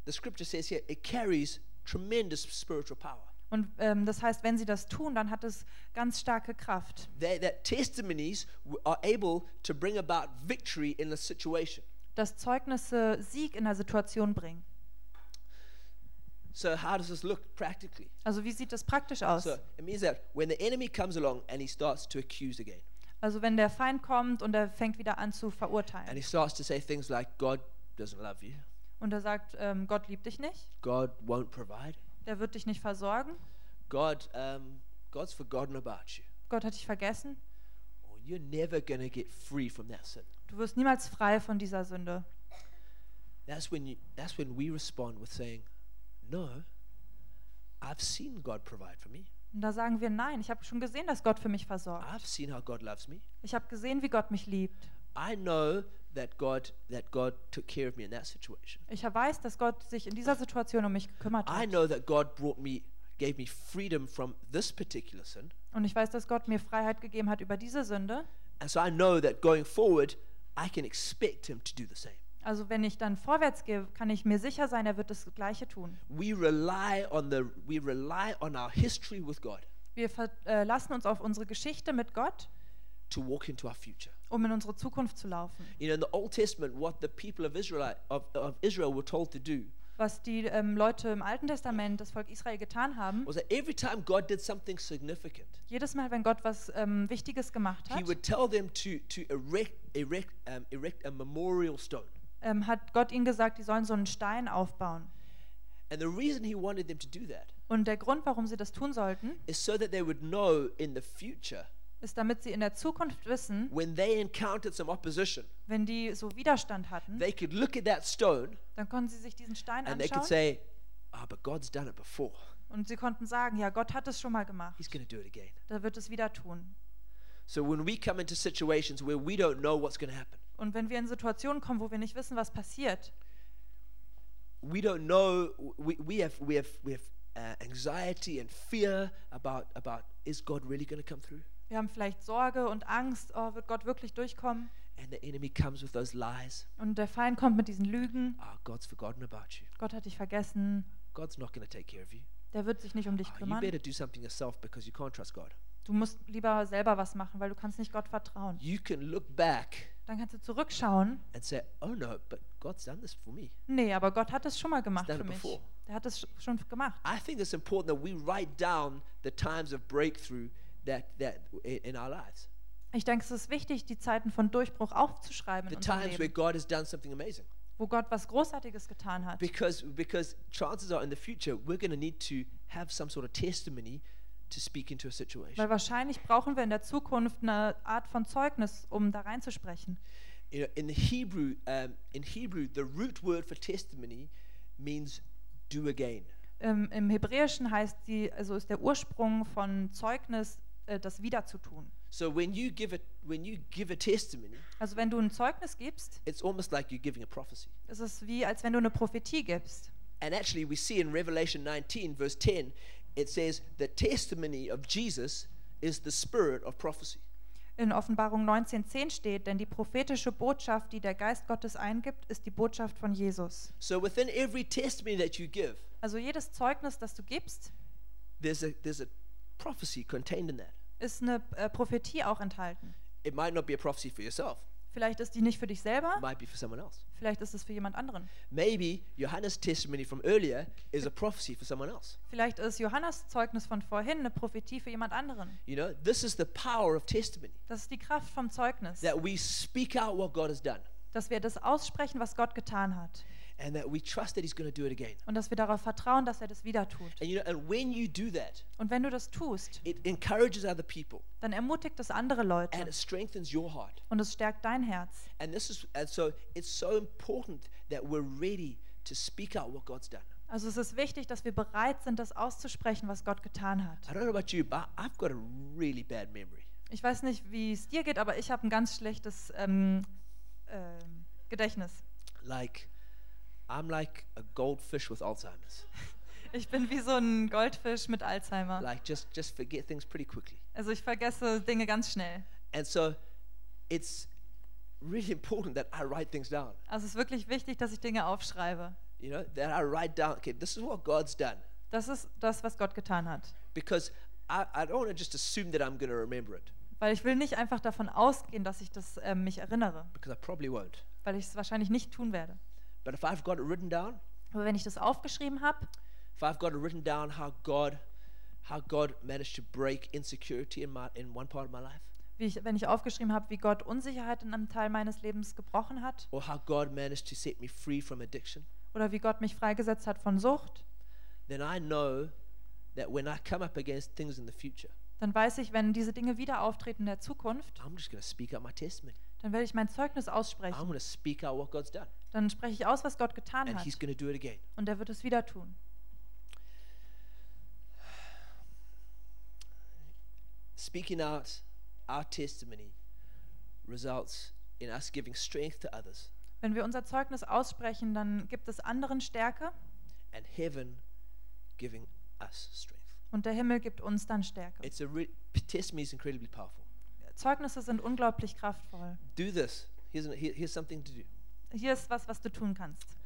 Speaker 1: the scripture says here, it carries tremendous spiritual power.
Speaker 2: Und ähm, das heißt, wenn sie das tun, dann hat es ganz starke Kraft.
Speaker 1: They, that testimonies w- are able to bring about victory in a situation.
Speaker 2: Dass Zeugnisse Sieg in der Situation bringen.
Speaker 1: So how does this look practically?
Speaker 2: Also wie sieht das praktisch aus?
Speaker 1: So it means that when the enemy comes along and he starts to accuse again,
Speaker 2: Also wenn der Feind kommt und er fängt wieder an zu
Speaker 1: and
Speaker 2: verurteilen.
Speaker 1: he starts to say things like, God doesn't love you,
Speaker 2: Und er sagt, ähm, Gott liebt dich nicht,
Speaker 1: God won't provide,
Speaker 2: der wird dich nicht versorgen,
Speaker 1: God, um, God's forgotten about you.
Speaker 2: Gott hat dich vergessen.
Speaker 1: Or you're never going to get free from that sin.
Speaker 2: Du wirst niemals frei von dieser Sünde.
Speaker 1: That's when, you, that's when we respond with saying, No, I've seen God provide for me.
Speaker 2: Und da sagen wir, nein, ich habe schon gesehen, dass Gott für mich versorgt.
Speaker 1: I've seen how God loves me.
Speaker 2: Ich habe gesehen, wie Gott mich liebt.
Speaker 1: I know that God, that God took care of me in that situation.
Speaker 2: Ich weiß, dass Gott sich in dieser Situation um mich gekümmert
Speaker 1: I
Speaker 2: hat.
Speaker 1: know that God brought me, gave me freedom from this particular sin.
Speaker 2: Und ich weiß, dass Gott mir Freiheit gegeben hat über diese Sünde.
Speaker 1: And so I know that going forward, I can expect Him to do the same.
Speaker 2: Also wenn ich dann vorwärts gehe, kann ich mir sicher sein, er wird das Gleiche tun.
Speaker 1: We rely on the we rely on our history with God
Speaker 2: Wir verlassen uns auf unsere Geschichte mit Gott,
Speaker 1: to walk into our future.
Speaker 2: um in unsere Zukunft zu laufen.
Speaker 1: You know, in the Old Testament, what the people of Israel of, of Israel were told to do
Speaker 2: Was die ähm, Leute im Alten Testament, das Volk Israel getan haben,
Speaker 1: was that every time God did something significant,
Speaker 2: jedes Mal, wenn Gott was ähm, Wichtiges gemacht
Speaker 1: He
Speaker 2: hat,
Speaker 1: would tell them to to erect erect um, erect a memorial stone.
Speaker 2: Ähm, hat Gott ihnen gesagt, die sollen so einen Stein aufbauen.
Speaker 1: And the reason He wanted them to do that
Speaker 2: Und der Grund, warum sie das tun sollten,
Speaker 1: is so that they would know in the future
Speaker 2: ist, damit sie in der Zukunft wissen,
Speaker 1: when they encountered some opposition,
Speaker 2: wenn die so Widerstand hatten,
Speaker 1: they could look at that stone
Speaker 2: dann konnten sie sich diesen Stein
Speaker 1: and they could
Speaker 2: anschauen
Speaker 1: say, "Ah, but God's done it before.
Speaker 2: und sie konnten sagen, ja, Gott hat es schon mal gemacht,
Speaker 1: He's going to do it again."
Speaker 2: da wird es wieder tun.
Speaker 1: So when we come into situations where we don't know what's going to happen,
Speaker 2: Und wenn wir in Situationen kommen, wo wir nicht wissen, was passiert,
Speaker 1: we don't know. We, we have we have we have uh, anxiety and fear about about is God really going to come through?
Speaker 2: wir haben vielleicht Sorge und Angst, oh, wird Gott wirklich durchkommen?
Speaker 1: And the enemy comes with those lies.
Speaker 2: Und der Feind kommt mit diesen Lügen,
Speaker 1: Ah, God's forgotten about you.
Speaker 2: Gott hat dich vergessen,
Speaker 1: God's not going to take care of you.
Speaker 2: der wird sich nicht um dich
Speaker 1: you
Speaker 2: kümmern.
Speaker 1: better do something yourself because you can't trust God.
Speaker 2: Du musst lieber selber was machen, weil du kannst nicht Gott vertrauen.
Speaker 1: You can look back
Speaker 2: Dann kannst du zurückschauen.
Speaker 1: and say, "Oh no, but God's done this for me."
Speaker 2: Nee, aber Gott hat es schon mal gemacht
Speaker 1: done
Speaker 2: für
Speaker 1: it
Speaker 2: mich.
Speaker 1: before.
Speaker 2: Der hat es sch- schon gemacht.
Speaker 1: I think it's important that we write down the times of breakthrough that that in our lives.
Speaker 2: Ich denke, es ist wichtig, die Zeiten von Durchbruch aufzuschreiben
Speaker 1: The
Speaker 2: in unserem
Speaker 1: times where
Speaker 2: Leben,
Speaker 1: God has done something amazing.
Speaker 2: wo Gott was Großartiges getan hat.
Speaker 1: Because because chances are in the future we're going to need to have some sort of testimony to speak into a situation.
Speaker 2: Weil wahrscheinlich brauchen wir in der Zukunft eine Art von Zeugnis, um da reinzusprechen.
Speaker 1: You know, in the Hebrew, um, in Hebrew, the root word for testimony means do again.
Speaker 2: Ähm, Im Hebräischen heißt die, also ist der Ursprung von Zeugnis, äh, das wiederzutun.
Speaker 1: So when you give a when you give a testimony,
Speaker 2: Also wenn du ein Zeugnis gibst,
Speaker 1: it's almost like you're giving a prophecy.
Speaker 2: ist es wie, als wenn du eine Prophetie gibst.
Speaker 1: And actually, we see in Revelation 19, verse 10, it says the testimony of Jesus is the spirit of prophecy.
Speaker 2: In Offenbarung 19.10 steht, denn die prophetische Botschaft, die der Geist Gottes eingibt, ist die Botschaft von Jesus.
Speaker 1: So within every testimony that you give,
Speaker 2: Also jedes Zeugnis, das du gibst,
Speaker 1: there's a there's a prophecy contained in that.
Speaker 2: ist eine äh, Prophetie auch enthalten.
Speaker 1: It might not be a prophecy for yourself.
Speaker 2: Vielleicht ist die nicht für dich selber,
Speaker 1: might be for someone else.
Speaker 2: vielleicht ist es für jemand anderen.
Speaker 1: Maybe Johannes' testimony from earlier is a prophecy for someone else.
Speaker 2: Vielleicht ist Johannes Zeugnis von vorhin eine Prophetie für jemand anderen.
Speaker 1: You know, this is the power of testimony
Speaker 2: Das ist die Kraft vom Zeugnis,
Speaker 1: that we speak out what God has done
Speaker 2: dass wir das aussprechen, was Gott getan hat
Speaker 1: and that we trust that He's going to do it again.
Speaker 2: und dass wir darauf vertrauen, dass er das wieder tut.
Speaker 1: And you know, and when you do that,
Speaker 2: Und wenn du das tust,
Speaker 1: it encourages other people
Speaker 2: dann ermutigt es andere Leute
Speaker 1: and it strengthens your heart.
Speaker 2: und es stärkt dein Herz.
Speaker 1: And this is and so it's so important that we're ready to speak out what God's done.
Speaker 2: Also es ist wichtig, dass wir bereit sind, das auszusprechen, was Gott getan hat.
Speaker 1: I don't know about you, but I've got a really bad memory.
Speaker 2: Ich weiß nicht, wie es dir geht, aber ich habe ein ganz schlechtes ähm, ähm, Gedächtnis.
Speaker 1: Like I'm like a goldfish with Alzheimer's.
Speaker 2: Ich bin wie so ein Goldfisch mit Alzheimer.
Speaker 1: Like just just forget things pretty quickly.
Speaker 2: Also ich vergesse Dinge ganz schnell.
Speaker 1: And so it's really important that I write things down.
Speaker 2: Also es ist wirklich wichtig, dass ich Dinge aufschreibe.
Speaker 1: You know, that I write down, okay, this is what God's done.
Speaker 2: Das ist das, was Gott getan hat.
Speaker 1: Because I, I don't want to just assume that I'm going to remember it,
Speaker 2: Weil ich will nicht einfach davon ausgehen, dass ich das ähm, mich erinnere,
Speaker 1: because I probably won't.
Speaker 2: weil ich es wahrscheinlich nicht tun werde.
Speaker 1: But if I've got it written down,
Speaker 2: Aber wenn ich das aufgeschrieben habe,
Speaker 1: if I've got it written down how God, how God managed to break insecurity in, my, in one part of my life,
Speaker 2: wie ich, wenn ich aufgeschrieben habe, wie Gott Unsicherheit in einem Teil meines Lebens gebrochen hat
Speaker 1: or how God managed to set me free from addiction,
Speaker 2: oder wie Gott mich freigesetzt hat von Sucht,
Speaker 1: then I know that when I come up against things in the future,
Speaker 2: dann weiß ich, wenn diese Dinge wieder auftreten in der Zukunft,
Speaker 1: I'm just going to speak out my testimony.
Speaker 2: dann werde ich mein Zeugnis
Speaker 1: I'm
Speaker 2: aussprechen.
Speaker 1: going to speak out what God's done.
Speaker 2: Dann spreche ich aus, was Gott getan
Speaker 1: And
Speaker 2: hat.
Speaker 1: He's going to do it again.
Speaker 2: Und er wird es wieder tun.
Speaker 1: Speaking out our testimony results in us giving strength to others
Speaker 2: Wenn wir unser Zeugnis aussprechen, dann gibt es anderen Stärke
Speaker 1: and heaven giving us strength.
Speaker 2: und der Himmel gibt uns dann Stärke.
Speaker 1: It's a testimony is incredibly powerful.
Speaker 2: Zeugnisse sind unglaublich kraftvoll.
Speaker 1: Do this. Here's, an, here- here's something to do.
Speaker 2: Hier ist was, was du tun kannst.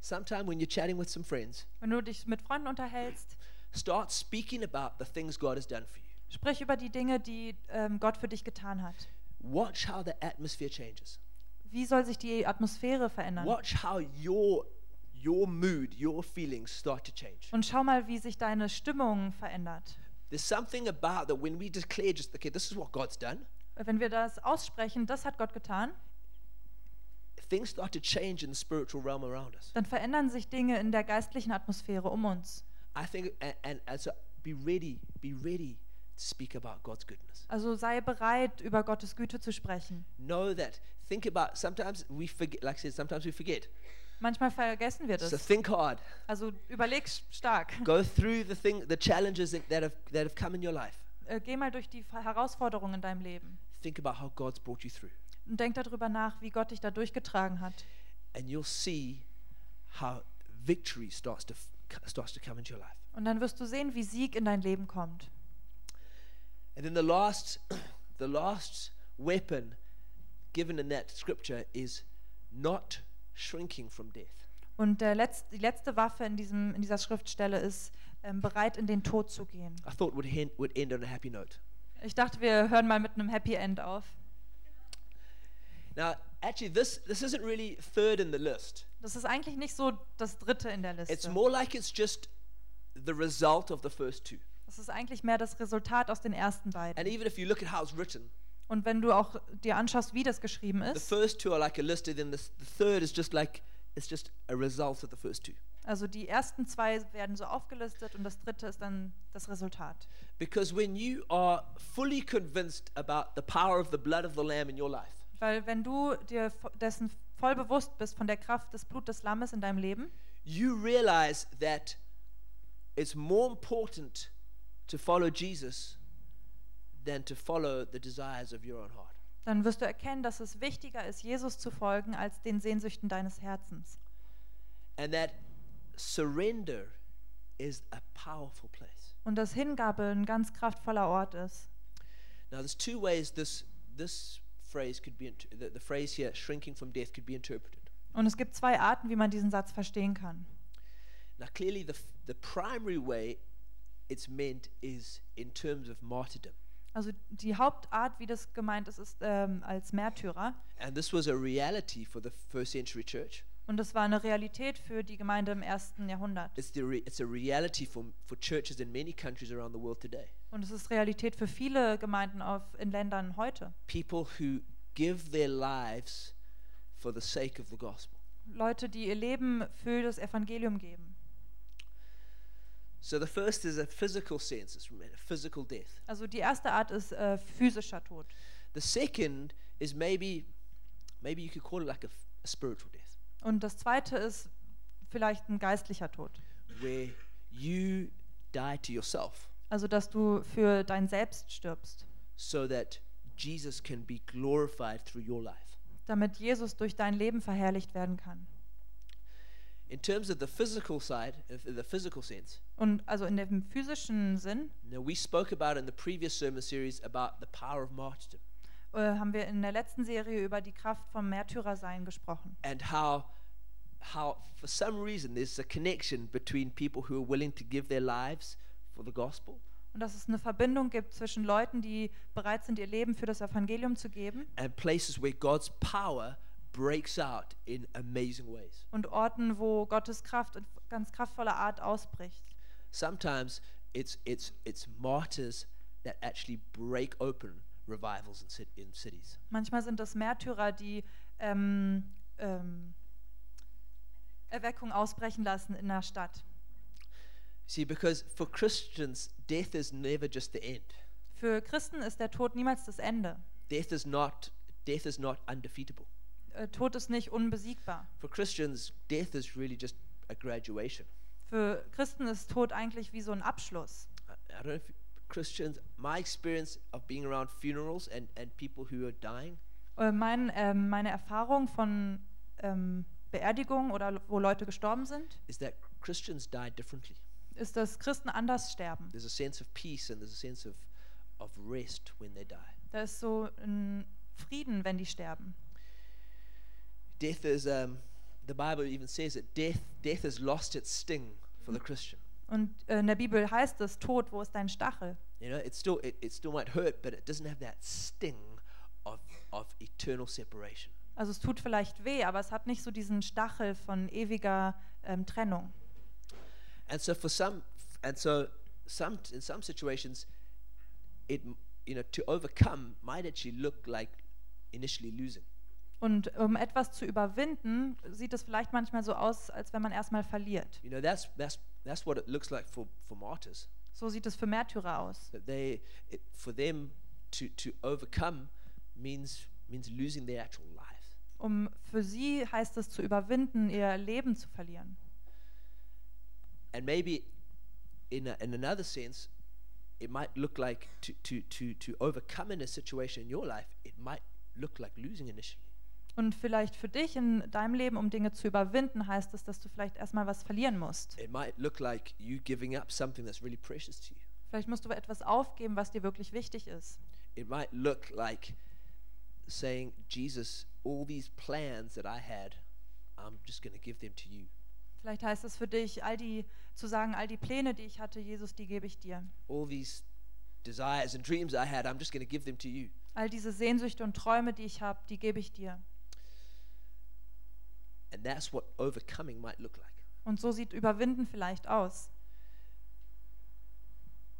Speaker 1: Sometime when you're chatting with some friends,
Speaker 2: Wenn du dich mit Freunden unterhältst,
Speaker 1: start speaking about the things God has done for you.
Speaker 2: sprich über die Dinge, die ähm, Gott für dich getan hat.
Speaker 1: Watch how the atmosphere changes.
Speaker 2: Wie soll sich die Atmosphäre verändern?
Speaker 1: Watch how your your mood, your feelings start to change.
Speaker 2: Und schau mal, wie sich deine Stimmung verändert.
Speaker 1: There's something about that when we declare just okay, this is what God's done,
Speaker 2: Wenn wir das aussprechen, das hat Gott getan, dann verändern sich Dinge in der geistlichen Atmosphäre um uns.
Speaker 1: I think and, and, and so be ready, be ready to speak about God's goodness.
Speaker 2: Also sei bereit, über Gottes Güte zu sprechen.
Speaker 1: Know that. Think about sometimes we forget like I said, sometimes we forget.
Speaker 2: Manchmal vergessen wir
Speaker 1: So
Speaker 2: das.
Speaker 1: think hard.
Speaker 2: Also überleg stark.
Speaker 1: Go through the thing the challenges that that have that have come in your life.
Speaker 2: Äh, Geh mal durch die Herausforderungen in deinem Leben
Speaker 1: Think about how God's brought you through.
Speaker 2: Und denk darüber nach, wie Gott dich da durchgetragen hat.
Speaker 1: And you'll see how victory starts to starts to come into your life.
Speaker 2: Und dann wirst du sehen, wie Sieg in dein Leben kommt.
Speaker 1: And then the last, the last weapon given in that scripture is not shrinking from death.
Speaker 2: Und der Letz-, die letzte Waffe in, diesem, in dieser Schriftstelle ist, ähm, bereit in den Tod zu gehen.
Speaker 1: I thought would end, would end on a happy note.
Speaker 2: Ich dachte, wir hören mal mit einem Happy End auf.
Speaker 1: Now, actually, this this isn't really third in the list.
Speaker 2: Das ist eigentlich nicht so das dritte in der
Speaker 1: It's
Speaker 2: Liste.
Speaker 1: more like it's just the result of the first two.
Speaker 2: Das ist eigentlich mehr das Resultat aus den ersten
Speaker 1: And
Speaker 2: beiden.
Speaker 1: even if you look at how it's written,
Speaker 2: Und wenn du auch dir anschaust, wie das geschrieben
Speaker 1: the
Speaker 2: ist,
Speaker 1: first two are like a list, and then the, the third is just like it's just a result of the first two.
Speaker 2: also die ersten zwei werden so aufgelistet und das dritte ist dann das Resultat.
Speaker 1: Because when you are fully convinced about the power of the blood of the Lamb in your life,
Speaker 2: Weil wenn du dir dessen voll bewusst bist von der Kraft des Blut des Lammes in deinem Leben,
Speaker 1: you realize that it's more important to follow Jesus than to follow the desires of your own heart.
Speaker 2: dann wirst du erkennen, dass es wichtiger ist, Jesus zu folgen, als den Sehnsüchten deines Herzens.
Speaker 1: And that surrender is a powerful place.
Speaker 2: Und dass Hingabe ein ganz kraftvoller Ort ist.
Speaker 1: Now, there's two ways this, this phrase could be, the, the phrase here, shrinking from death, could be interpreted.
Speaker 2: Und es gibt zwei Arten, wie man diesen Satz verstehen kann.
Speaker 1: Now, clearly, the, the primary way it's meant is in terms of martyrdom.
Speaker 2: Also die Hauptart, wie das gemeint ist, ist ähm, als Märtyrer.
Speaker 1: And this was a reality for the first century church.
Speaker 2: Und das war eine Realität für die Gemeinde im ersten Jahrhundert.
Speaker 1: It's, the re- it's a reality for, for churches in many countries around the world today.
Speaker 2: Und es ist Realität für viele Gemeinden auf, in Ländern heute.
Speaker 1: People who give their lives for the sake of the gospel.
Speaker 2: Leute, die ihr Leben für das Evangelium geben.
Speaker 1: So the first is a physical sense, it's a physical death.
Speaker 2: Also die erste Art ist äh, physischer Tod.
Speaker 1: The second is maybe, maybe you could call it like a, a spiritual death,
Speaker 2: Und das zweite ist vielleicht ein geistlicher Tod.
Speaker 1: where you die to yourself
Speaker 2: Also dass du für dein Selbst stirbst,
Speaker 1: so that Jesus can be glorified through your life.
Speaker 2: damit Jesus durch dein Leben verherrlicht werden kann.
Speaker 1: In terms of the physical side, the physical sense,
Speaker 2: Und also in dem physischen Sinn
Speaker 1: now we spoke about in the previous sermon series about the power of martyrdom
Speaker 2: äh, haben wir in der letzten Serie über die Kraft vom Märtyrersein gesprochen.
Speaker 1: and how how for some reason there's a connection between people who are willing to give their lives for the gospel
Speaker 2: Und dass es eine Verbindung gibt zwischen Leuten, die bereit sind, ihr Leben für das Evangelium zu geben
Speaker 1: and places where God's power breaks out in amazing ways.
Speaker 2: und Orten, wo Gottes Kraft in ganz kraftvoller Art ausbricht.
Speaker 1: Sometimes it's it's it's martyrs that actually break open revivals in, cit- in cities.
Speaker 2: Manchmal sind es Märtyrer, die ähm, ähm, Erweckung ausbrechen lassen in der Stadt.
Speaker 1: See, because for Christians, death is never just the end.
Speaker 2: Für Christen ist der Tod niemals das Ende.
Speaker 1: Death is not death is not undefeatable.
Speaker 2: Äh, Tod ist nicht unbesiegbar.
Speaker 1: For Christians, death is really just a graduation.
Speaker 2: Für Christen ist Tod eigentlich wie so ein Abschluss.
Speaker 1: I, I don't know if Christians, my experience of being around funerals and, and people who are dying,
Speaker 2: Äh, Mein, ähm, meine Erfahrung von ähm, Beerdigungen oder wo Leute gestorben sind,
Speaker 1: is that Christians die differently.
Speaker 2: ist, dass Christen anders sterben.
Speaker 1: There's a sense of peace and there's a sense of, of rest when they die.
Speaker 2: Da ist so ein Frieden, wenn die sterben.
Speaker 1: Death is, um, the Bible even says that death, death has lost its sting for the Christian.
Speaker 2: Und äh, in der Bibel heißt es, Tod, wo ist dein Stachel?
Speaker 1: You know, it still, it, it still might hurt, but it doesn't have that sting of, of eternal separation.
Speaker 2: Also es tut vielleicht weh, aber es hat nicht so diesen Stachel von ewiger ähm, Trennung.
Speaker 1: And so for some, and so some, in some situations, it, you know, to overcome might actually look like initially losing.
Speaker 2: Und um etwas zu überwinden, sieht es vielleicht manchmal so aus, als wenn man erstmal verliert.
Speaker 1: You know, that's, that's, that's what it looks like for, for martyrs.
Speaker 2: So sieht es für Märtyrer aus.
Speaker 1: That they, it, for them to, to overcome means, means losing their actual life.
Speaker 2: Um für sie heißt es zu überwinden, ihr Leben zu verlieren.
Speaker 1: And maybe in, a, in another sense, it might look like to, to, to, to overcome in a situation in your life, it might look like losing initially.
Speaker 2: Und vielleicht für dich in deinem Leben, um Dinge zu überwinden, heißt es, dass du vielleicht erstmal was verlieren musst.
Speaker 1: It might look like you giving up something that's really precious to you.
Speaker 2: Vielleicht musst du etwas aufgeben, was dir wirklich wichtig ist.
Speaker 1: It might look like saying, Jesus, all these plans that I had, I'm just going to give them to you.
Speaker 2: Vielleicht heißt es für dich, all die zu sagen, all die Pläne, die ich hatte, Jesus, die gebe ich dir.
Speaker 1: All these desires and dreams I had, I'm just going to give them to you.
Speaker 2: All diese Sehnsüchte und Träume, die ich habe, die gebe ich dir.
Speaker 1: And that's what overcoming might look like.
Speaker 2: Und so sieht Überwinden vielleicht aus.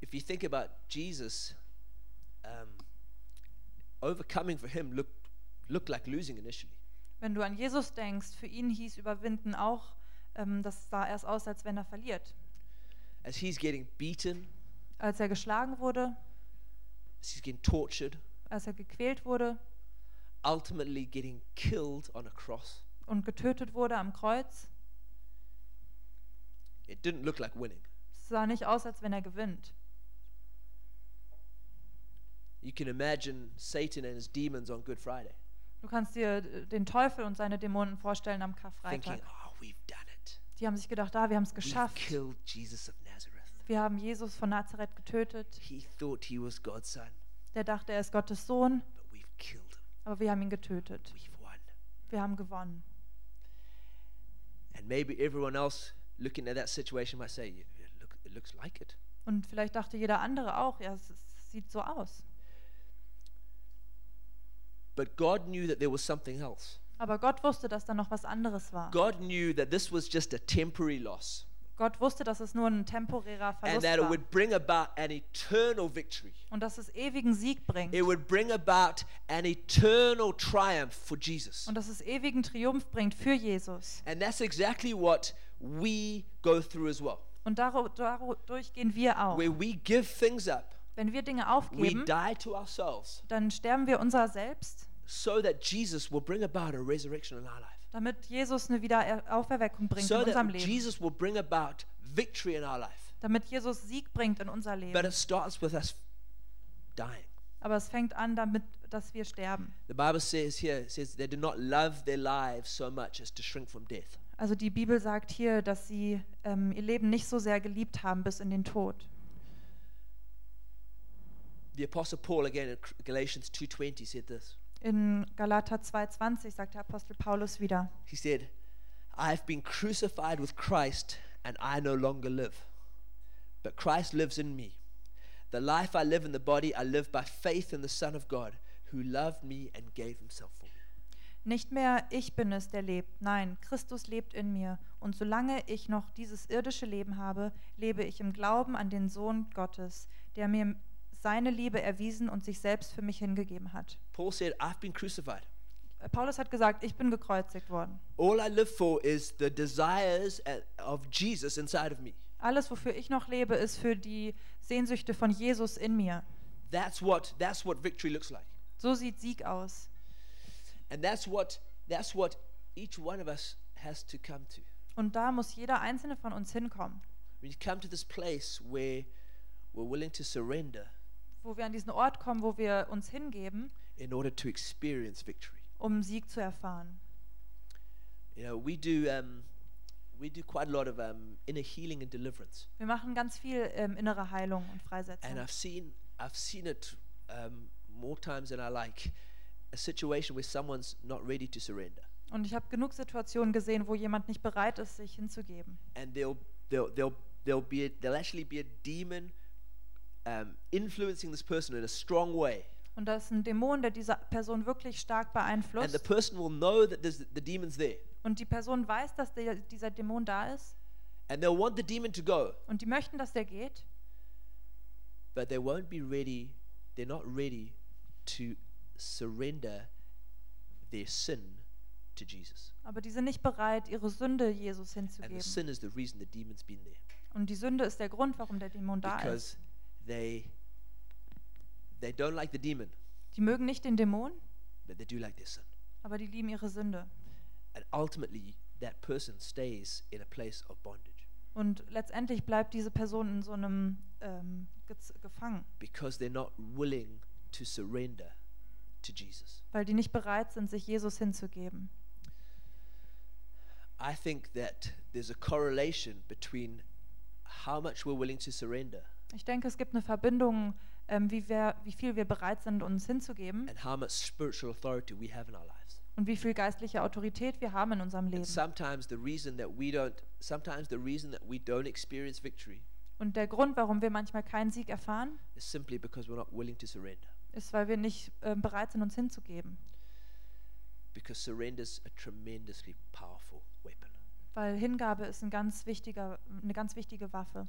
Speaker 1: If you think about Jesus, um, overcoming for him looked, looked like losing initially.
Speaker 2: Wenn du an Jesus denkst, für ihn hieß Überwinden auch, ähm, das sah erst aus, als wenn er verliert.
Speaker 1: As he's getting beaten,
Speaker 2: Als er geschlagen wurde,
Speaker 1: as he's getting tortured,
Speaker 2: als er gequält wurde
Speaker 1: ultimately getting killed on a cross,
Speaker 2: und getötet wurde am Kreuz,
Speaker 1: it didn't look like winning.
Speaker 2: es sah nicht aus, als wenn er gewinnt.
Speaker 1: You can imagine Satan and his demons on Good Friday
Speaker 2: Du kannst dir äh, den Teufel und seine Dämonen vorstellen am
Speaker 1: thinking,
Speaker 2: Karfreitag.
Speaker 1: oh, we've done it.
Speaker 2: Die haben sich gedacht, ah, wir haben es
Speaker 1: We've
Speaker 2: geschafft.
Speaker 1: killed Jesus of Nazareth.
Speaker 2: Wir haben Jesus von Nazareth getötet.
Speaker 1: He thought he was God's son,
Speaker 2: Der dachte, er ist Gottes Sohn,
Speaker 1: but we've killed him.
Speaker 2: aber wir haben ihn getötet.
Speaker 1: We've won.
Speaker 2: Wir haben gewonnen.
Speaker 1: And maybe everyone else looking at that situation might say, "Yeah, it, look, it looks like it.
Speaker 2: Und vielleicht dachte jeder andere auch, ja, es, es sieht so aus.
Speaker 1: But God knew that there was something else.
Speaker 2: Aber Gott wusste, dass da noch was anderes war.
Speaker 1: God knew that this was just a temporary loss
Speaker 2: Gott wusste, dass es nur ein temporärer
Speaker 1: and
Speaker 2: Verlust
Speaker 1: that it
Speaker 2: war
Speaker 1: would bring about an eternal victory.
Speaker 2: und dass es ewigen Sieg bringt
Speaker 1: It would bring about an eternal triumph for Jesus.
Speaker 2: und dass es ewigen Triumph bringt für Jesus.
Speaker 1: And that's exactly what we go through as well.
Speaker 2: Und dadurch gehen wir auch.
Speaker 1: Where we give things up,
Speaker 2: Wenn wir Dinge aufgeben, dann sterben wir unser Selbst,
Speaker 1: so that Jesus will bring about a resurrection in our life.
Speaker 2: damit Jesus eine Wiederauferweckung bringt
Speaker 1: So
Speaker 2: in unserem Leben.
Speaker 1: Jesus will bring about victory in our life.
Speaker 2: Damit Jesus Sieg bringt in unser
Speaker 1: But
Speaker 2: Leben.
Speaker 1: it starts with us dying.
Speaker 2: Aber es fängt an damit, dass wir sterben.
Speaker 1: The Bible says here, it says they did not love their lives so much as to shrink from death.
Speaker 2: Also die Bibel sagt hier, dass sie ähm, ihr Leben nicht so sehr geliebt haben bis in den Tod.
Speaker 1: The Apostle Paul, again in Galatians 2.20, said this.
Speaker 2: In Galater 2,20 sagt der Apostel Paulus wieder,
Speaker 1: He said, I have been crucified with Christ, and I no longer live. But Christ lives in me. The life I live in the body, I live by faith in the Son of God, who loved me and gave himself for me.
Speaker 2: Nicht mehr ich bin es, der lebt, nein, Christus lebt in mir. Und solange ich noch dieses irdische Leben habe, lebe ich im Glauben an den Sohn Gottes, der mir seine Liebe erwiesen und sich selbst für mich hingegeben hat.
Speaker 1: Paul said, I've been crucified.
Speaker 2: Paulus hat gesagt, ich bin gekreuzigt worden.
Speaker 1: All I live for is the desires of Jesus inside of me.
Speaker 2: Alles, wofür ich noch lebe, ist für die Sehnsüchte von Jesus in mir.
Speaker 1: That's what that's what victory looks like.
Speaker 2: So sieht Sieg aus.
Speaker 1: And that's what that's what each one of us has to come to.
Speaker 2: Und da muss jeder einzelne von uns hinkommen,
Speaker 1: We come to this place where we're willing to surrender
Speaker 2: wo wir an diesen Ort kommen, wo wir uns hingeben,
Speaker 1: in order to experience victory.
Speaker 2: um Sieg zu erfahren.
Speaker 1: You know, we do um, we do quite a lot of um, inner healing and deliverance,
Speaker 2: Wir machen ganz viel ähm, innere Heilung und
Speaker 1: and
Speaker 2: Freisetzung.
Speaker 1: I've seen I've seen it um, more times than I like. A situation where someone's not ready to surrender,
Speaker 2: Und ich habe genug Situationen gesehen, wo jemand nicht bereit ist, sich hinzugeben.
Speaker 1: and there'll there'll there'll there'll be a, there'll actually be a demon um, influencing this person in a strong way,
Speaker 2: Und da ist ein Dämon, der diese Person wirklich stark
Speaker 1: and the
Speaker 2: beeinflusst.
Speaker 1: person will know that there's the demon's there,
Speaker 2: Und die Person weiß, dass der, dieser Dämon da ist.
Speaker 1: and they'll want the demon to go,
Speaker 2: Und die möchten, dass der geht.
Speaker 1: but they won't be ready. They're not ready to surrender their sin to Jesus.
Speaker 2: Aber die sind nicht bereit, ihre Sünde Jesus
Speaker 1: And the
Speaker 2: hinzugeben.
Speaker 1: sin is the reason the demon's been there.
Speaker 2: Und die Sünde ist der Grund, warum der Dämon da ist.
Speaker 1: They they don't like the demon,
Speaker 2: Die mögen nicht den Dämon,
Speaker 1: but they do like their sin.
Speaker 2: aber die lieben ihre Sünde.
Speaker 1: And ultimately that person stays in a place of bondage.
Speaker 2: Und letztendlich bleibt diese Person in so einem ähm, gez- gefangen,
Speaker 1: Because they're not willing to surrender to Jesus.
Speaker 2: weil die nicht bereit sind, sich Jesus hinzugeben.
Speaker 1: I think that there's a correlation between how much we're willing to surrender
Speaker 2: Ich denke, es gibt eine Verbindung, ähm, wie, wir, wie viel wir bereit sind, uns hinzugeben
Speaker 1: and how much spiritual authority we have in our lives.
Speaker 2: und wie viel geistliche Autorität wir haben in unserem Leben.
Speaker 1: And sometimes the reason that we don't sometimes the reason that we don't experience victory
Speaker 2: Und der Grund, warum wir manchmal keinen Sieg erfahren,
Speaker 1: is simply because we're not willing to surrender.
Speaker 2: ist, weil wir nicht ähm, bereit sind, uns hinzugeben.
Speaker 1: Because surrender is a tremendously powerful weapon.
Speaker 2: Weil Hingabe ist ein ganz wichtiger, eine ganz wichtige Waffe.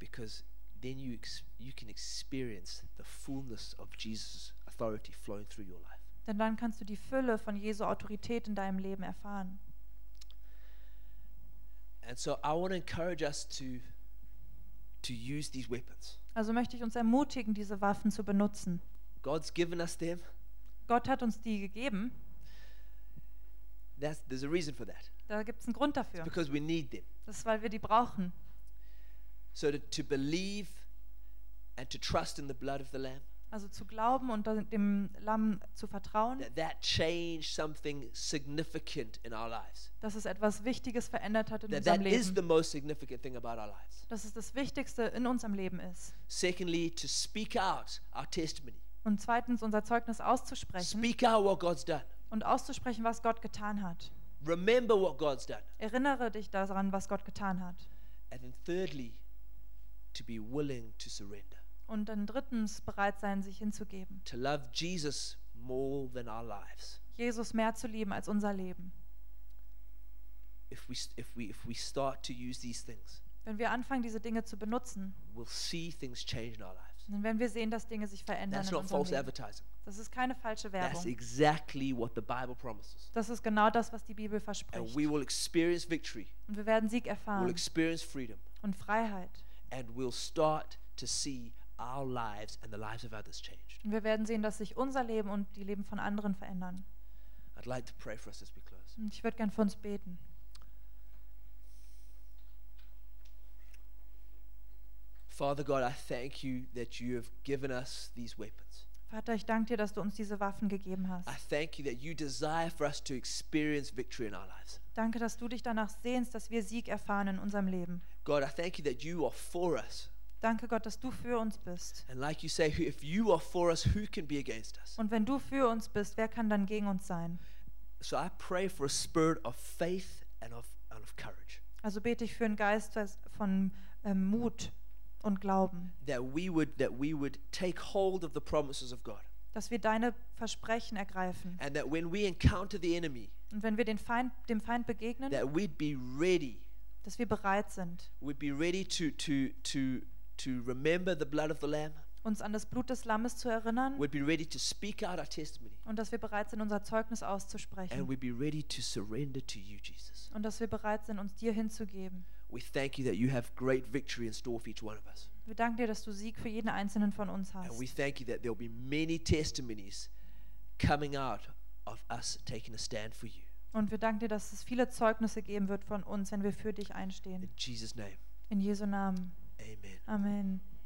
Speaker 1: Because then you ex- you can experience the fullness of Jesus' authority flowing through your life.
Speaker 2: Denn dann kannst du die Fülle von Jesu Autorität in deinem Leben erfahren.
Speaker 1: And so I want to encourage us to to use these weapons.
Speaker 2: Also möchte ich uns ermutigen, diese Waffen zu benutzen.
Speaker 1: God's given us them.
Speaker 2: Gott hat uns die gegeben.
Speaker 1: That's, there's a reason for that.
Speaker 2: Da gibt es einen Grund
Speaker 1: It's
Speaker 2: dafür.
Speaker 1: because we need them.
Speaker 2: Das ist, weil wir die brauchen.
Speaker 1: So to, to believe and to trust in the blood of the Lamb,
Speaker 2: Also zu glauben und dem Lamm zu vertrauen,
Speaker 1: that that changed something significant in our lives.
Speaker 2: dass es etwas Wichtiges verändert hat in
Speaker 1: That
Speaker 2: unserem
Speaker 1: that is the
Speaker 2: Leben.
Speaker 1: most significant thing about our lives.
Speaker 2: Dass es das Wichtigste in unserem Leben ist.
Speaker 1: Secondly, to speak out our testimony.
Speaker 2: Und zweitens unser Zeugnis auszusprechen
Speaker 1: Speak out what God's done.
Speaker 2: und auszusprechen, was Gott getan hat.
Speaker 1: Remember what God's done.
Speaker 2: Erinnere dich daran, was Gott getan hat.
Speaker 1: And then thirdly, to be willing to surrender.
Speaker 2: Und dann drittens bereit sein, sich hinzugeben.
Speaker 1: To love Jesus more than our lives.
Speaker 2: Jesus mehr zu lieben als unser Leben.
Speaker 1: If we, if we, if we start to use these things,
Speaker 2: Wenn wir anfangen, diese Dinge zu benutzen,
Speaker 1: we'll see things change in our lives.
Speaker 2: dann werden wir sehen, dass Dinge sich verändern
Speaker 1: That's
Speaker 2: in
Speaker 1: not
Speaker 2: unserem
Speaker 1: false
Speaker 2: Leben.
Speaker 1: advertising.
Speaker 2: Das ist keine falsche
Speaker 1: That's
Speaker 2: Werbung.
Speaker 1: exactly what the Bible promises.
Speaker 2: Das ist genau das, was die Bibel
Speaker 1: And
Speaker 2: verspricht.
Speaker 1: we will experience victory.
Speaker 2: Und wir werden Sieg
Speaker 1: We'll
Speaker 2: erfahren
Speaker 1: experience freedom.
Speaker 2: und Freiheit.
Speaker 1: And we'll start to see our lives and the lives of others changed.
Speaker 2: Und wir werden sehen, dass sich unser Leben und die Leben von anderen verändern.
Speaker 1: I'd like to pray for us as we close.
Speaker 2: Und ich würde gern für uns beten.
Speaker 1: Father God, I thank you that you have given us these weapons.
Speaker 2: Vater, ich danke dir, dass du uns diese Waffen gegeben hast.
Speaker 1: I thank you that you desire for us to experience victory in our lives.
Speaker 2: Danke, dass du dich danach sehnst, dass wir Sieg erfahren in unserem Leben.
Speaker 1: God, I thank you that you are for us.
Speaker 2: Danke Gott, dass du für uns bist.
Speaker 1: And like you say, who- if you are for us, who can be against us?
Speaker 2: Und wenn du für uns bist, wer kann dann gegen uns sein?
Speaker 1: So I pray for a spirit of faith and of, and of courage.
Speaker 2: Also bete ich für einen Geist von ähm, Mut und Glauben,
Speaker 1: That we would that we would take hold of the promises of God.
Speaker 2: dass wir deine Versprechen ergreifen.
Speaker 1: And that when we encounter the enemy,
Speaker 2: Und wenn wir den Feind, dem Feind begegnen,
Speaker 1: that we'd be ready.
Speaker 2: dass wir bereit sind,
Speaker 1: We'd be ready to to to to remember the blood of the Lamb,
Speaker 2: uns an das Blut des Lammes zu erinnern
Speaker 1: We'd be ready to speak out our testimony.
Speaker 2: und dass wir bereit sind, unser Zeugnis
Speaker 1: And
Speaker 2: auszusprechen
Speaker 1: we'd be ready to surrender to you, Jesus.
Speaker 2: und dass wir bereit sind, uns dir hinzugeben.
Speaker 1: We thank you that you have great victory in store for each one of us.
Speaker 2: Wir danken dir, dass du Sieg für jeden einzelnen von uns
Speaker 1: And we
Speaker 2: hast.
Speaker 1: thank you that there'll be many testimonies coming out of us taking a stand for you.
Speaker 2: Und wir danken dir, dass es viele Zeugnisse geben wird von uns, wenn wir für dich einstehen.
Speaker 1: In Jesus' name,
Speaker 2: In Jesu Namen.
Speaker 1: amen.
Speaker 2: Amen.